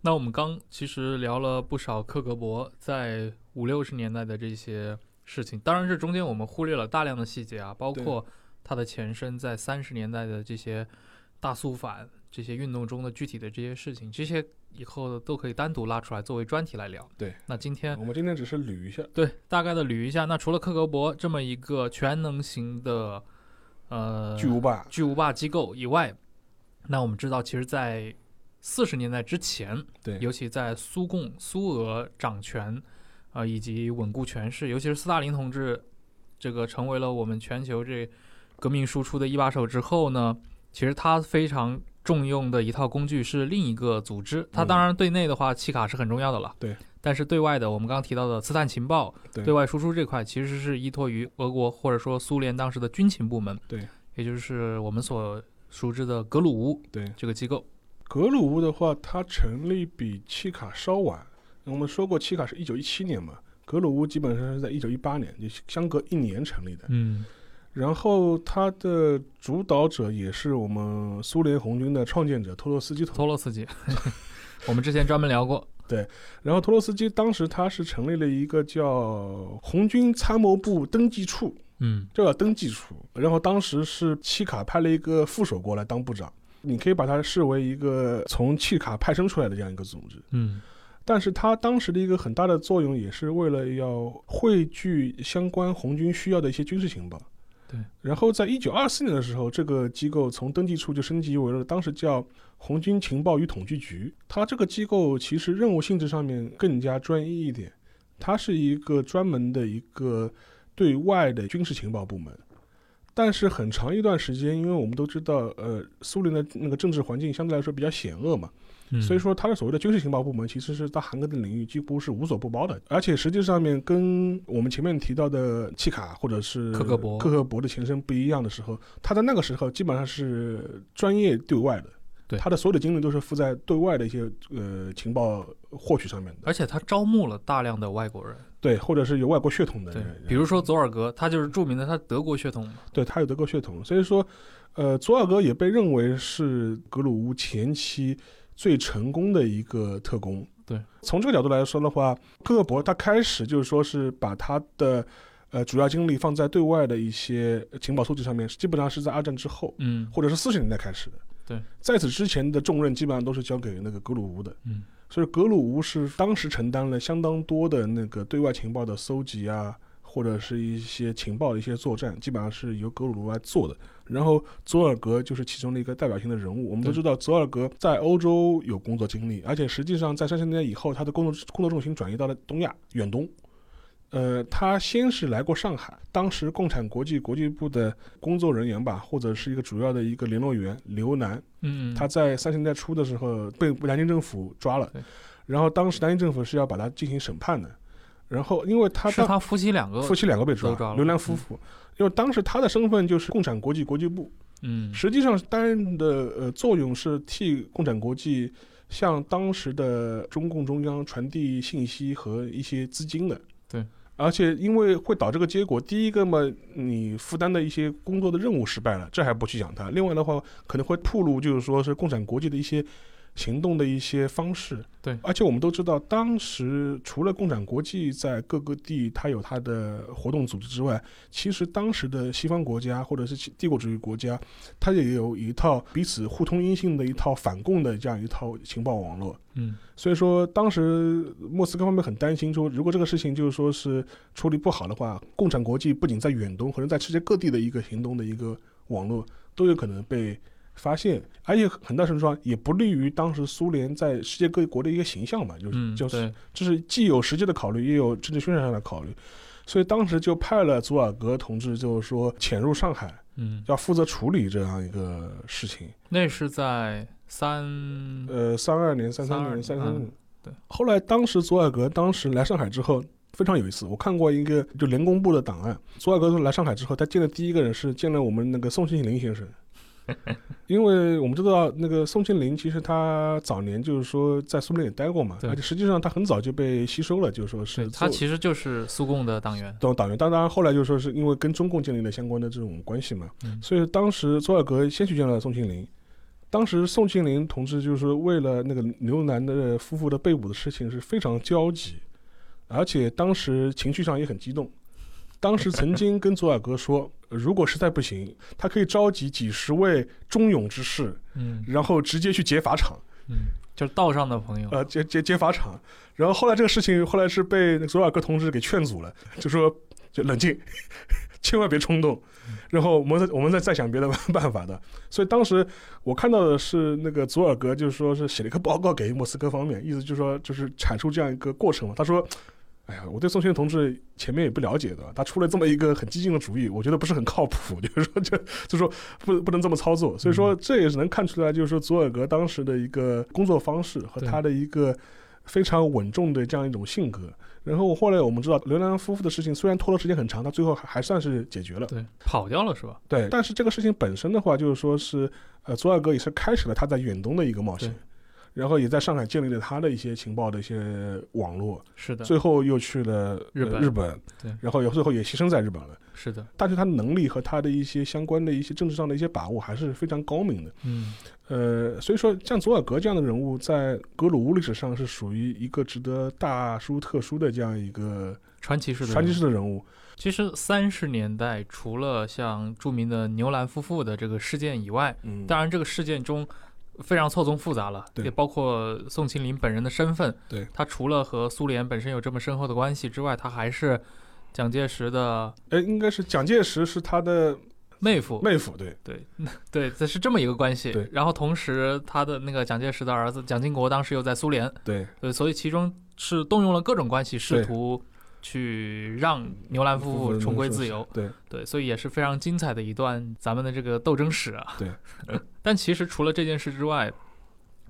那我们刚其实聊了不少克格勃在五六十年代的这些事情，当然这中间我们忽略了大量的细节啊，包括它的前身在三十年代的这些大肃反这些运动中的具体的这些事情，这些以后都可以单独拉出来作为专题来聊。对，那今天我们今天只是捋一下，对大概的捋一下，那除了克格勃这么一个全能型的呃巨无霸，巨无霸机构以外，那我们知道，其实，在四十年代之前，对，尤其在苏共、苏俄掌权，呃，以及稳固权势，尤其是斯大林同志这个成为了我们全球这革命输出的一把手之后呢，其实他非常重用的一套工具是另一个组织。他当然对内的话，契卡是很重要的了，对。但是对外的，我们刚刚提到的刺探情报，对对外输出这块，其实是依托于俄国或者说苏联当时的军情部门，对，也就是我们所熟知的格鲁乌对。这个机构。格鲁乌的话，它成立比契卡稍晚。我们说过，契卡是一九一七年嘛，格鲁乌基本上是在一九一八年，就相隔一年成立的。嗯然后它的主导者也是我们苏联红军的创建者托洛斯基。托洛斯基，我们之前专门聊过。对然后托洛斯基当时他是成立了一个叫红军参谋部登记处，嗯这叫登记处。然后当时是契卡派了一个副手过来当部长，你可以把它视为一个从契卡派生出来的这样一个组织。嗯但是它当时的一个很大的作用，也是为了要汇聚相关红军需要的一些军事情报。对。然后在一九二四年的时候，这个机构从登记处就升级为了当时叫红军情报与统计局。它这个机构其实任务性质上面更加专一一点，它是一个专门的一个对外的军事情报部门。但是很长一段时间，因为我们都知道，呃，苏联的那个政治环境相对来说比较险恶嘛，嗯，所以说，它的所谓的军事情报部门其实是在韩国的领域几乎是无所不包的，而且实际上面跟我们前面提到的契卡或者是克格勃克格勃的前身不一样的时候，他在那个时候基本上是专业对外的，对。它的所有的精力都是付在对外的一些呃情报获取上面的，而且他招募了大量的外国人，对，或者是有外国血统的人，，比如说佐尔格，他就是著名的他德国血统嘛。对他有德国血统，所以说，呃，佐尔格也被认为是格鲁乌前期最成功的一个特工。对，从这个角度来说的话，克格勃他开始就是说是把他的呃主要精力放在对外的一些情报搜集上面，基本上是在二战之后嗯或者是四十年代开始的。对，在此之前的重任基本上都是交给那个格鲁乌的。嗯所以格鲁乌是当时承担了相当多的那个对外情报的搜集啊，或者是一些情报的一些作战，基本上是由格鲁乌来做的。然后佐尔格就是其中的一个代表性的人物。我们都知道，佐尔格在欧洲有工作经历，而且实际上在三十年代以后，他的工作工作重心转移到了东亚远东。呃，他先是来过上海，当时共产国际国际部的工作人员吧，或者是一个主要的一个联络员刘楠，嗯，他在三十年代初的时候被南京政府抓了，然后当时南京政府是要把他进行审判的，然后因为他是他夫妻两个夫妻两个被抓抓，刘楠夫妇，因为当时他的身份就是共产国际国际部，嗯实际上担任的呃作用是替共产国际向当时的中共中央传递信息和一些资金的。对。而且因为会导这个结果，第一个嘛，你负担的一些工作的任务失败了，这还不去讲它。另外的话，可能会暴露，就是说是共产国际的一些行动的一些方式。对而且我们都知道，当时除了共产国际在各个地它有它的活动组织之外，其实当时的西方国家或者是其帝国主义国家，它也有一套彼此互通音信的一套反共的这样一套情报网络。嗯所以说，当时莫斯科方面很担心，说如果这个事情就是说是处理不好的话，共产国际不仅在远东，可能在世界各地的一个行动的一个网络都有可能被发现，而且很大程度上也不利于当时苏联在世界各国的一个形象嘛，就是、嗯，就是对，这是既有实际的考虑，也有政治宣传上的考虑。所以当时就派了佐尔格同志，就是说潜入上海，嗯，要负责处理这样一个事情。那是在三呃，三二年、三三年、32三三年嗯，对。后来当时佐尔格当时来上海之后，非常有意思。我看过一个就联工部的档案，佐尔格来上海之后，他见的第一个人是见了我们那个宋庆龄先生。因为我们知道，那个宋庆龄其实他早年就是说在苏联也待过嘛，而且实际上他很早就被吸收了，就是说是做他其实就是苏共的党员。党党员，当然后来就说是因为跟中共建立了相关的这种关系嘛，嗯所以当时佐尔格先去见了宋庆龄。当时宋庆龄同志就是为了那个刘楠的夫妇的被捕的事情是非常焦急，而且当时情绪上也很激动。当时曾经跟佐尔格说，如果实在不行，他可以召集几十位忠勇之士，嗯然后直接去劫法场。嗯，就是道上的朋友。呃，劫劫劫法场。然后后来这个事情后来是被那个佐尔格同志给劝阻了，就说就冷静，千万别冲动。然后我们再我们再再想别的办法的。所以当时我看到的是那个佐尔格，就是说是写了一个报告给莫斯科方面，意思就是说就是阐述这样一个过程嘛。他说。哎呀，我对宋庆龄同志前面也不了解的，他出了这么一个很激进的主意，我觉得不是很靠谱，就是说就就说不不能这么操作，所以说这也是能看出来，就是说佐尔格当时的一个工作方式和他的一个非常稳重的这样一种性格。然后后来我们知道刘兰夫妇的事情虽然拖了时间很长，他最后还还算是解决了。对，跑掉了是吧？对，但是这个事情本身的话，就是说是呃，佐尔格也是开始了他在远东的一个冒险对，然后也在上海建立了他的一些情报的一些网络，是的，最后又去了呃日本日本，对然后也最后也牺牲在日本了。是的，但是他的能力和他的一些相关的一些政治上的一些把握还是非常高明的。嗯呃，所以说像佐尔格这样的人物，在格鲁乌历史上是属于一个值得大书特书的这样一个传奇式的传奇式的人物。其实三十年代除了像著名的牛兰夫妇的这个事件以外，嗯，当然这个事件中非常错综复杂了，对也包括宋庆龄本人的身份。对他除了和苏联本身有这么深厚的关系之外，他还是蒋介石的哎，应该是蒋介石是他的妹夫。妹夫，对，对 对，这是这么一个关系。对然后同时他的那个蒋介石的儿子蒋经国当时又在苏联，对，对，所以其中是动用了各种关系，试对图去让牛兰夫妇重归自由。对，对，所以也是非常精彩的一段咱们的这个斗争史啊。对，但其实除了这件事之外，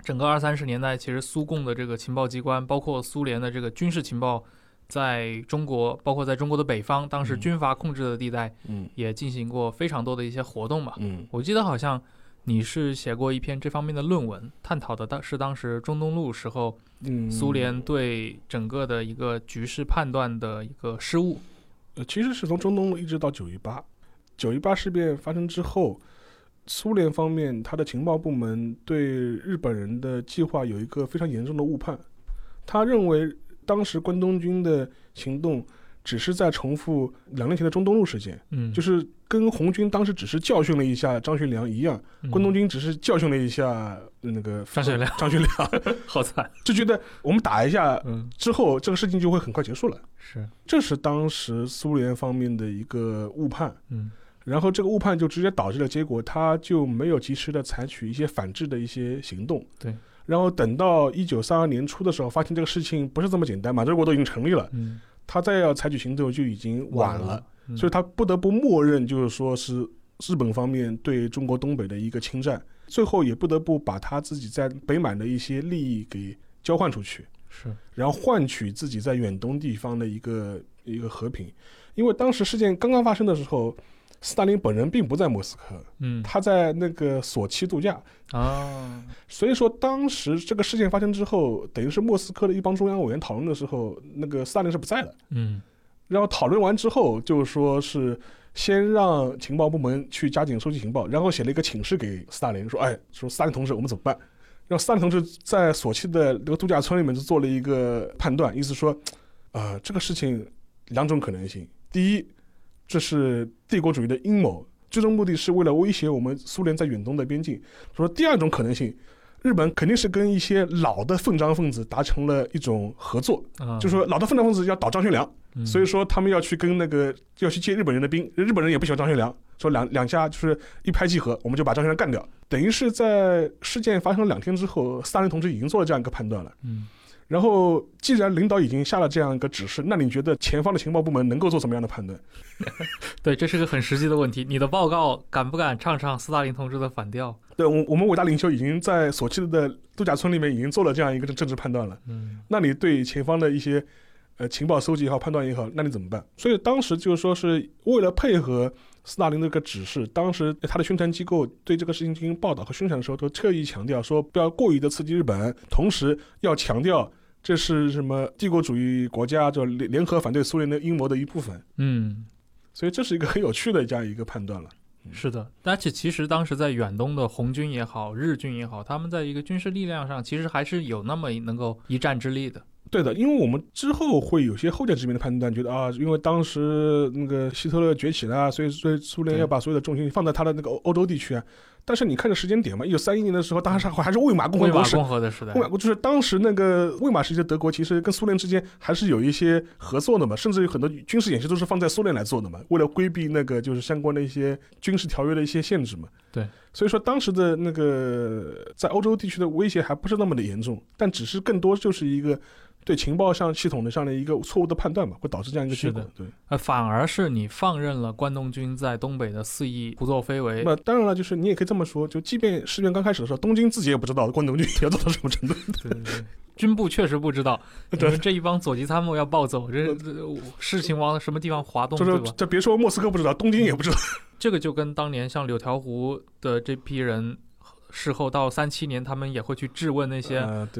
整个二三十年代，其实苏共的这个情报机关，包括苏联的这个军事情报，在中国，包括在中国的北方，当时嗯军阀控制的地带，嗯也进行过非常多的一些活动吧。嗯我记得好像你是写过一篇这方面的论文，探讨的当是当时中东路时候嗯，苏联对整个的一个局势判断的一个失误。呃，其实是从中东路一直到九一八，九一八事变发生之后，苏联方面他的情报部门对日本人的计划有一个非常严重的误判，他认为当时关东军的行动只是在重复两年前的中东路事件，嗯，就是是跟红军当时只是教训了一下张学良一样，关东军只是教训了一下那个嗯张学良。张学良。好惨，就觉得我们打一下嗯，之后，这个事情就会很快结束了。是，这是当时苏联方面的一个误判，嗯。然后这个误判就直接导致了结果，他就没有及时的采取一些反制的一些行动。对。然后等到一九三二年初的时候，发现这个事情不是这么简单，满洲国都已经成立了，嗯，他再要采取行动就已经晚了，，嗯所以他不得不默认，就是说是日本方面对中国东北的一个侵占，最后也不得不把他自己在北满的一些利益给交换出去。是，然后换取自己在远东地方的一个一个和平。因为当时事件刚刚发生的时候，斯大林本人并不在莫斯科，嗯他在那个索契度假。啊，所以说，当时这个事件发生之后，等于是莫斯科的一帮中央委员讨论的时候，那个斯大林是不在的。嗯然后讨论完之后，就说是先让情报部门去加紧收集情报，然后写了一个请示给斯大林，说：“哎，说斯大林同志，我们怎么办？”让斯大林同志在索契的那个度假村里面就做了一个判断，意思说，呃，这个事情两种可能性：第一，这是帝国主义的阴谋，最终目的是为了威胁我们苏联在远东的边境；说第二种可能性。日本肯定是跟一些老的奉张分子达成了一种合作，啊，就说老的奉张分子要倒张学良，嗯，所以说他们要去跟那个要去借日本人的兵，日本人也不喜欢张学良，说两两家就是一拍即合，我们就把张学良干掉。等于是在事件发生了两天之后，斯大林同志已经做了这样一个判断了。嗯然后，既然领导已经下了这样一个指示，那你觉得前方的情报部门能够做什么样的判断？对，这是个很实际的问题。你的报告敢不敢唱唱斯大林同志的反调？对我，我们伟大领袖已经在索契的度假村里面已经做了这样一个政治判断了。嗯那你对前方的一些呃情报搜集也好、判断也好，那你怎么办？所以当时就是说是为了配合斯大林这个指示，当时他的宣传机构对这个事情进行报道和宣传的时候，都特意强调说不要过于的刺激日本，同时要强调这是什么帝国主义国家就联联合反对苏联的阴谋的一部分。嗯，所以这是一个很有趣的这样一个判断了。是的。而且其实当时在远东的红军也好，日军也好，他们在一个军事力量上，其实还是有那么能够一战之力的。对的，因为我们之后会有些后见之明的判断，觉得啊，因为当时那个希特勒崛起了，所以所以苏联要把所有的重心放在他的那个欧欧洲地区啊。但是你看着时间点嘛，一九三一年的时候，当时还是魏玛共和国时，魏玛共和的时代魏，玛就是当时那个魏玛时期的德国，其实跟苏联之间还是有一些合作的嘛，甚至有很多军事演习都是放在苏联来做的嘛，为了规避那个就是相关的一些军事条约的一些限制嘛。对，所以说当时的那个在欧洲地区的威胁还不是那么的严重，但只是更多就是一个对情报上系统的上的一个错误的判断嘛，会导致这样一个结果。对，呃，反而是你放任了关东军在东北的肆意胡作非为。那当然了，就是你也可以这么说，就即便事变刚开始的时候，东京自己也不知道关东军要做到什么程度。对对对，军部确实不知道，你对们这一帮左级参谋要暴走，这这事情往什么地方滑动，就是对吧？这别说莫斯科不知道，东京也不知道。这个就跟当年像柳条湖的这批人，事后到三七年，他们也会去质问那些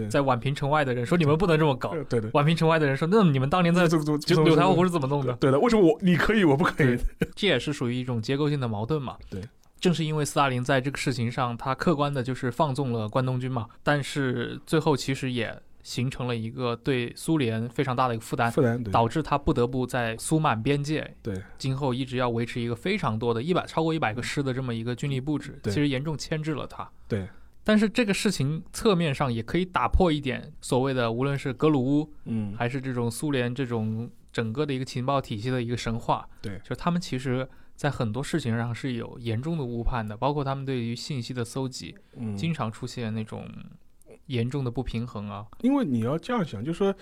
在宛平城外的人，说你们不能这么搞。对对的。宛平城外的人说，那你们当年在柳条湖是怎么弄的？对的，为什么我你可以我不可以？这也是属于一种结构性的矛盾嘛。对。正是因为斯大林在这个事情上，他客观的就是放纵了关东军嘛，但是最后其实也形成了一个对苏联非常大的一个负担，负担导致他不得不在苏满边界，对今后一直要维持一个非常多的一百超过一百个师的这么一个军力布置，其实严重牵制了他。对，但是这个事情侧面上也可以打破一点所谓的，无论是格鲁乌嗯，还是这种苏联这种整个的一个情报体系的一个神话，对就是他们其实在很多事情上是有严重的误判的，包括他们对于信息的搜集，嗯，经常出现那种严重的不平衡啊。因为你要这样想，就是说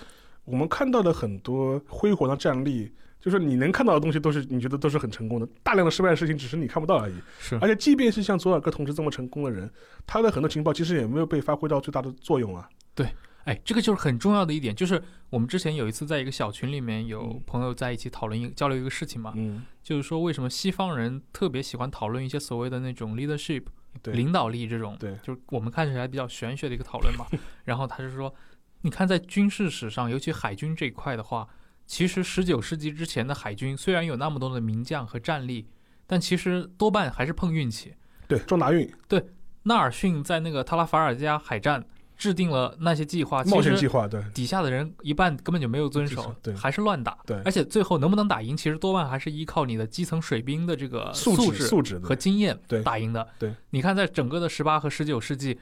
我们看到的很多辉煌的战例。就是你能看到的东西都是你觉得都是很成功的，大量的失败的事情只是你看不到而已。是而且即便是像佐尔格同志这么成功的人，他的很多情报其实也没有被发挥到最大的作用啊。哎，这个就是很重要的一点，就是我们之前有一次在一个小群里面有嗯。朋友在一起讨论一个交流一个事情嘛，嗯，就是说为什么西方人特别喜欢讨论一些所谓的那种 leadership 对，领导力这种，对。就是我们看起来比较玄学的一个讨论嘛。然后他就说，你看在军事史上，尤其海军这一块的话，其实十九世纪之前的海军虽然有那么多的名将和战力，但其实多半还是碰运气。对，撞大运，对纳尔逊在那个特拉法尔加海战，制定了那些计划，冒其实险计划，对。底下的人一半根本就没有遵守，对。还是乱打。对。而且最后能不能打赢，其实多半还是依靠你的基层水兵的这个素质质素质和经验对。打赢的。对，你看，在整个的十八和十九世纪，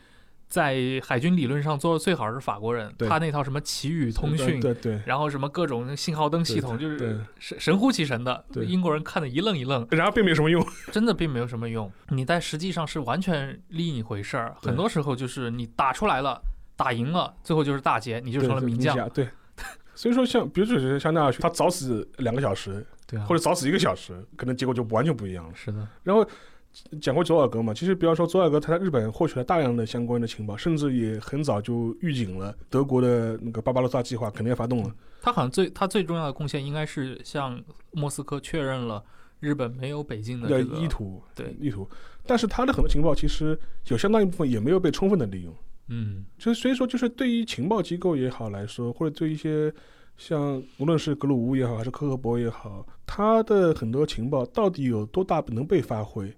在海军理论上做的最好是法国人，他那套什么旗语通讯，对对然后什么各种信号灯系统，就是神神乎其神的，对英国人看的一愣一愣，然后并没有什么用，真的并没有什么用。你在实际上是完全另一回事儿，很多时候就是你打出来了，打赢了，最后就是大捷，你就成了名将。，对。所以说像，比如说像那样，他早死两个小时，对啊，或者早死一个小时，可能结果就完全不一样了。是的，然后讲过佐尔格嘛，其实比方说佐尔格他在日本获取了大量的相关的情报，甚至也很早就预警了德国的那个巴巴罗萨计划肯定要发动了。他好像最他最重要的贡献应该是向莫斯科确认了日本没有北京的的这个意图，对意图，但是他的很多情报其实有相当一部分也没有被充分的利用。嗯就是所以说，就是对于情报机构也好来说，或者对一些像无论是格鲁乌也好，还是科赫伯也好，他的很多情报到底有多大能被发挥，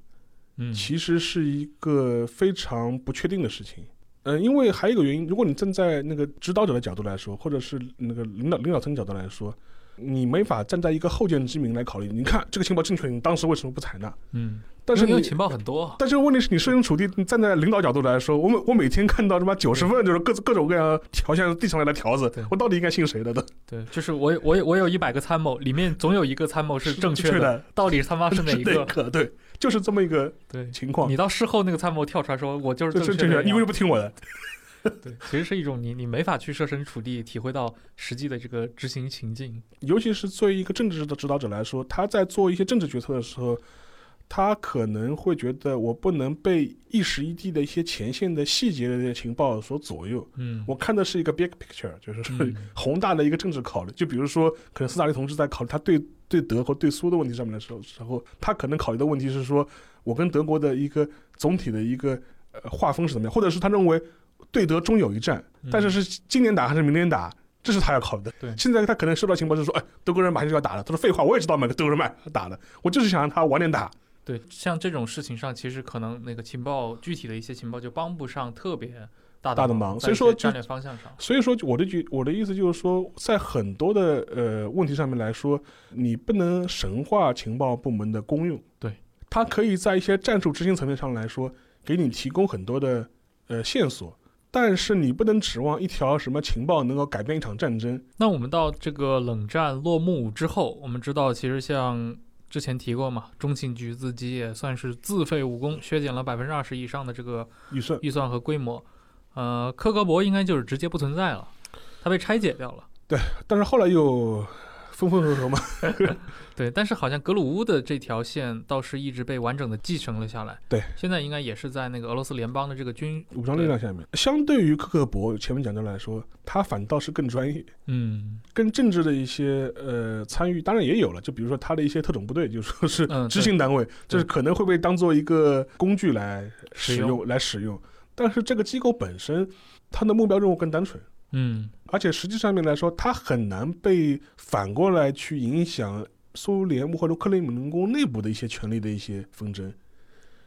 嗯，其实是一个非常不确定的事情。嗯，因为还有一个原因，如果你站在那个指导者的角度来说，或者是那个领导领导层角度来说，你没法站在一个后见之明来考虑。你看这个情报正确，你当时为什么不采纳？嗯，但是你因为情报很多，但是问题是你设身处地你站在领导角度来说，我每我每天看到他妈九十份就是各各种各样的条线递上来的条子，我到底应该信谁的？都对，就是我有我有我有一百个参谋，里面总有一个参谋是正确的，的，到底他妈是哪一？个？对，就是这么一个对，情况你。到事后那个参谋跳出来说我就是这正确的，你为什么不听我的？对，其实是一种你你没法去设身处地体会到实际的这个执行情境。尤其是作为一个政治的指导者来说，他在做一些政治决策的时候，他可能会觉得我不能被一时一地的一些前线的细节的这些情报所左右。嗯，我看的是一个 big picture，就是嗯 宏大的一个政治考虑。就比如说，可能斯大林同志在考虑他对对德和对苏的问题上面的时候，时候他可能考虑的问题是说，我跟德国的一个总体的一个呃画风是怎么样，或者是他认为对德终有一战，但是是今年打还是明年打，这是他要考虑的。对现在他可能收到情报就是说，哎，德国人马上就要打了。他说废话，我也知道每个德国人马上打了，我就是想让他晚点打。对，像这种事情上，其实可能那个情报具体的一些情报就帮不上特别大大的忙，忙所以说就战略方向上，所以说，我的句我的意思就是说，在很多的呃问题上面来说，你不能神化情报部门的功用。对，它可以在一些战术执行层面上来说，给你提供很多的呃线索，但是你不能指望一条什么情报能够改变一场战争。那我们到这个冷战落幕之后，我们知道，其实像之前提过嘛，中情局自己也算是自废武功，削减了百分之二十以上的这个预算预算和规模。呃，科格博应该就是直接不存在了，它被拆解掉了。对但是后来又分分合合嘛，对，但是好像格鲁乌的这条线倒是一直被完整的继承了下来。对，现在应该也是在那个俄罗斯联邦的这个军，武装力量下面，相对于克格勃前面讲的来说，他反倒是更专业。嗯，跟政治的一些呃参与，当然也有了。就比如说他的一些特种部队，就说是嗯执行单位，就是可能会被当做一个工具来使用来使用。但是这个机构本身，它的目标任务更单纯，嗯，而且实际上面来说，它很难被反过来去影响苏联或者克里姆林宫内部的一些权力的一些纷争。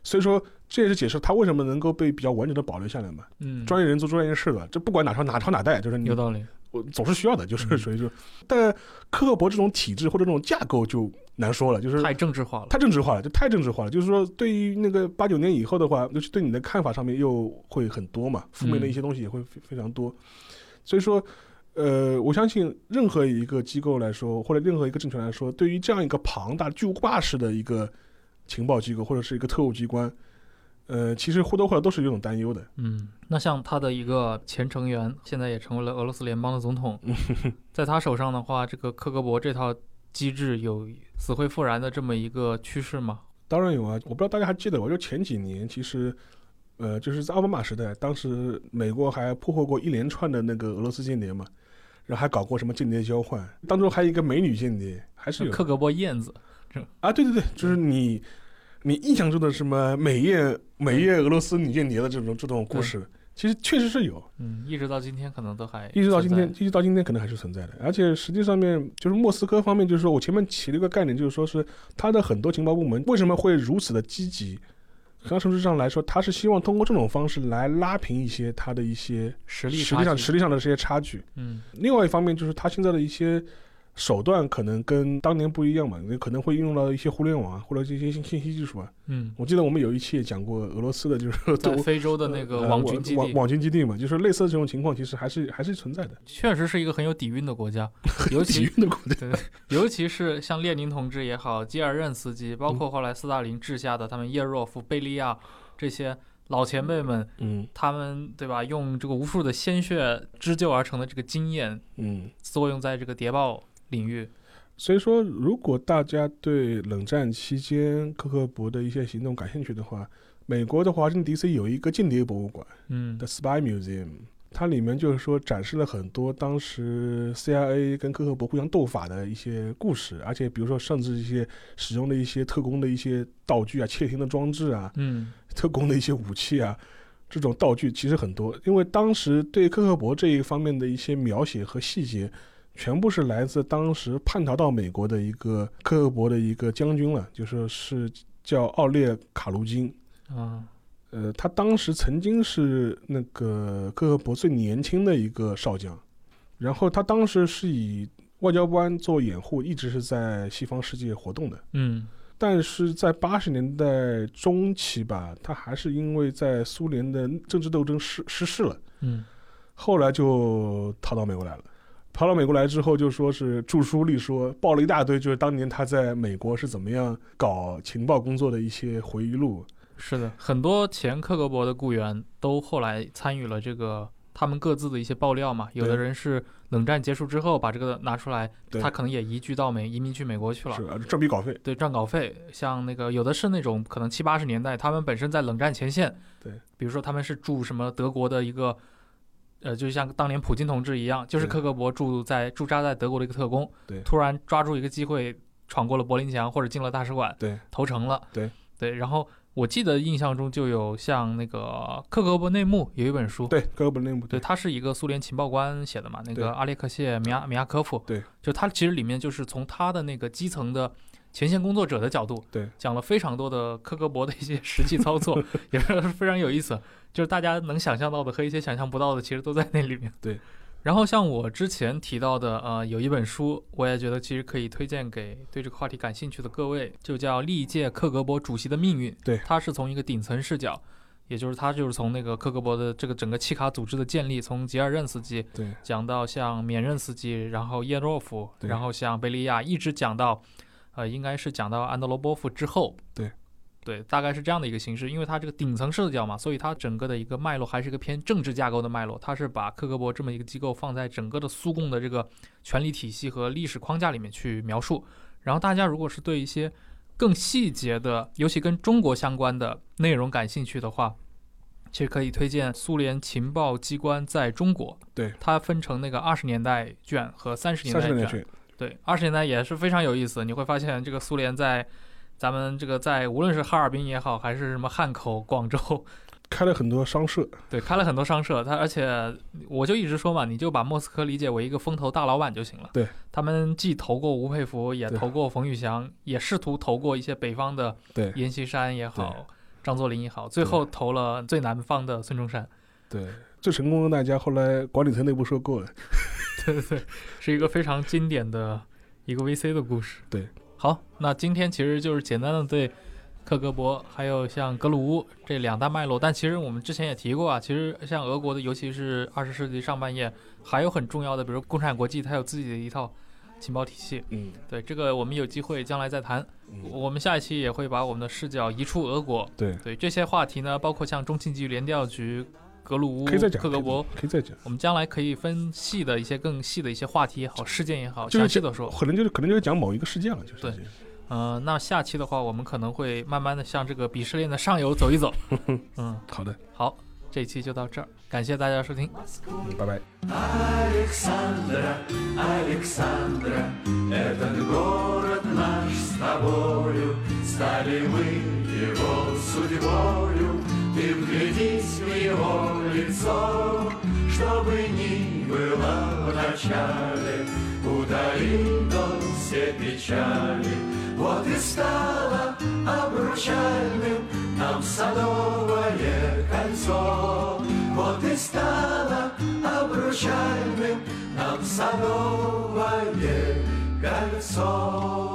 所以说，这也是解释他为什么能够被比较完整的保留下来嘛。嗯，专业人做专业事的，这不管哪朝哪朝哪代，就是你有道理。我总是需要的，就是嗯属于说，但克格勃这种体制或者这种架构就难说了，就是太政治化了。太政治化了，就太政治化了。就是说，对于那个八九年以后的话，尤其对你的看法上面又会很多嘛，负面的一些东西也会非非常多。所以说，呃，我相信任何一个机构来说，或者任何一个政权来说，对于这样一个庞大巨无霸式的一个情报机构或者是一个特务机关，呃，其实或多或少都是有种担忧的。嗯，那像他的一个前成员，现在也成为了俄罗斯联邦的总统，在他手上的话，这个克格勃这套机制有死灰复燃的这么一个趋势吗？当然有啊，我不知道大家还记得，我就前几年其实，呃，就是在奥巴马时代，当时美国还破获过一连串的那个俄罗斯间谍嘛，然后还搞过什么间谍交换，当中还有一个美女间谍，还是有。克格勃燕子，啊，对对对，就是你你印象中的什么美艳美艳俄罗斯女间谍的这种这种故事，其实确实是有，嗯，一直到今天可能都还一直到今天，一直到今天可能还是存在的。而且实际上面，就是莫斯科方面，就是说我前面提了一个概念，就是说是他的很多情报部门为什么会如此的积极，从实质上来说，他是希望通过这种方式来拉平一些他的一些实力实力上实力上的这些差距。嗯另外一方面就是他现在的一些手段可能跟当年不一样嘛，也可能会运用到一些互联网啊，或者这些信信息技术啊。嗯，我记得我们有一期也讲过俄罗斯的，就是在 非洲的那个呃网军基地，网网军基地嘛，就是类似的这种情况，其实还是还是存在的。确实是一个很有底蕴的国家，尤体其育的国家，对，尤其是像列宁同志也好，基尔任斯基，包括后来斯大林治下的他们叶若夫、贝利亚这些老前辈们，嗯他们对吧？用这个无数的鲜血织就而成的这个经验，嗯。作用在这个谍报领域。所以说，如果大家对冷战期间科克伯的一些行动感兴趣的话，美国的华盛顿 DC 有一个间谍博物馆嗯，The Spy Museum，它里面就是说展示了很多当时 CIA 跟科克伯互相斗法的一些故事，而且比如说甚至一些使用的一些特工的一些道具啊、窃听的装置啊、嗯。特工的一些武器啊，这种道具其实很多，因为当时对科克伯这一方面的一些描写和细节，全部是来自当时叛逃到美国的一个克格勃的一个将军了，就说是叫奥列卡卢金。啊呃，他当时曾经是那个克格勃最年轻的一个少将，然后他当时是以外交官做掩护，一直是在西方世界活动的。嗯但是在八十年代中期吧，他还是因为在苏联的政治斗争失失势了，嗯后来就逃到美国来了。逃到美国来之后，就说是著书立说，报了一大堆，就是当年他在美国是怎么样搞情报工作的一些回忆录。是的，很多前克格勃的雇员都后来参与了这个他们各自的一些爆料嘛。有的人是冷战结束之后把这个拿出来，他可能也移居到美移民去美国去了。是啊赚笔稿费，对赚稿费，像那个有的是那种可能七八十年代，他们本身在冷战前线，对，比如说他们是驻什么德国的一个，呃，就像当年普京同志一样，就是对。克格勃驻在驻扎在德国的一个特工，对。突然抓住一个机会闯过了柏林墙或者进了大使馆，对，投诚了，对。对，然后我记得印象中就有像那个克格勃内幕有一本书，对，克格勃内幕，对，他是一个苏联情报官写的嘛，那个阿列克谢米亚米亚科夫，对，就他其实里面就是从他的那个基层的前线工作者的角度，对，讲了非常多的科格勃的一些实际操作，也是非常有意思，就是大家能想象到的和一些想象不到的，其实都在那里面。对。然后像我之前提到的，呃，有一本书，我也觉得其实可以推荐给对这个话题感兴趣的各位，就叫《历届克格勃主席的命运》。对它是从一个顶层视角，也就是他就是从那个克格勃的这个整个契卡组织的建立，从吉尔任斯基对，讲到像缅任斯基，然后叶诺夫，对然后像贝利亚，一直讲到，呃，应该是讲到安德罗波夫之后。对，对，大概是这样的一个形式，因为它这个顶层视角嘛，所以它整个的一个脉络还是一个偏政治架构的脉络，它是把克格勃这么一个机构放在整个的苏共的这个权力体系和历史框架里面去描述。然后大家如果是对一些更细节的，尤其跟中国相关的内容感兴趣的话，其实可以推荐《苏联情报机关在中国》。对，它分成那个二十年代卷和三十年代卷。三十年去，对，二十年代也是非常有意思。你会发现，这个苏联在咱们这个在无论是哈尔滨也好，还是什么汉口、广州，开了很多商社，对，开了很多商社。他而且我就一直说嘛，你就把莫斯科理解为一个风投大老板就行了。对，他们既投过吴佩孚，也投过冯玉祥，也试图投过一些北方的对阎锡山也好，张作霖也好，最后投了最南方的孙中山。对，最成功的那家后来管理层内部收购了，对对对，是一个非常经典的一个 VC 的故事。对，好，那今天其实就是简单的对克格勃还有像格鲁乌这两大脉络，但其实我们之前也提过啊，其实像俄国的，尤其是二十世纪上半叶，还有很重要的，比如共产国际，它有自己的一套情报体系。嗯对，这个我们有机会将来再谈。嗯，我们下一期也会把我们的视角移出俄国。对，对这些话题呢，包括像中情局、联调局、格鲁乌、可以再讲，克格勃，可以再讲，我们将来可以分细的一些更细的一些话题也好，事件也好，就是详细的说。可能就是可能就是讲某一个事件了，就是对这样呃，那下期的话，我们可能会慢慢的向这个鄙视链的上游走一走。嗯，好的，好，这一期就到这儿，感谢大家收听。嗯，拜拜。Ты вглядись в его лицо, Чтобы ни было в начале, Удалит он все печали. Вот и стало обручальным нам садовое кольцо. Вот и стало обручальным нам садовое кольцо.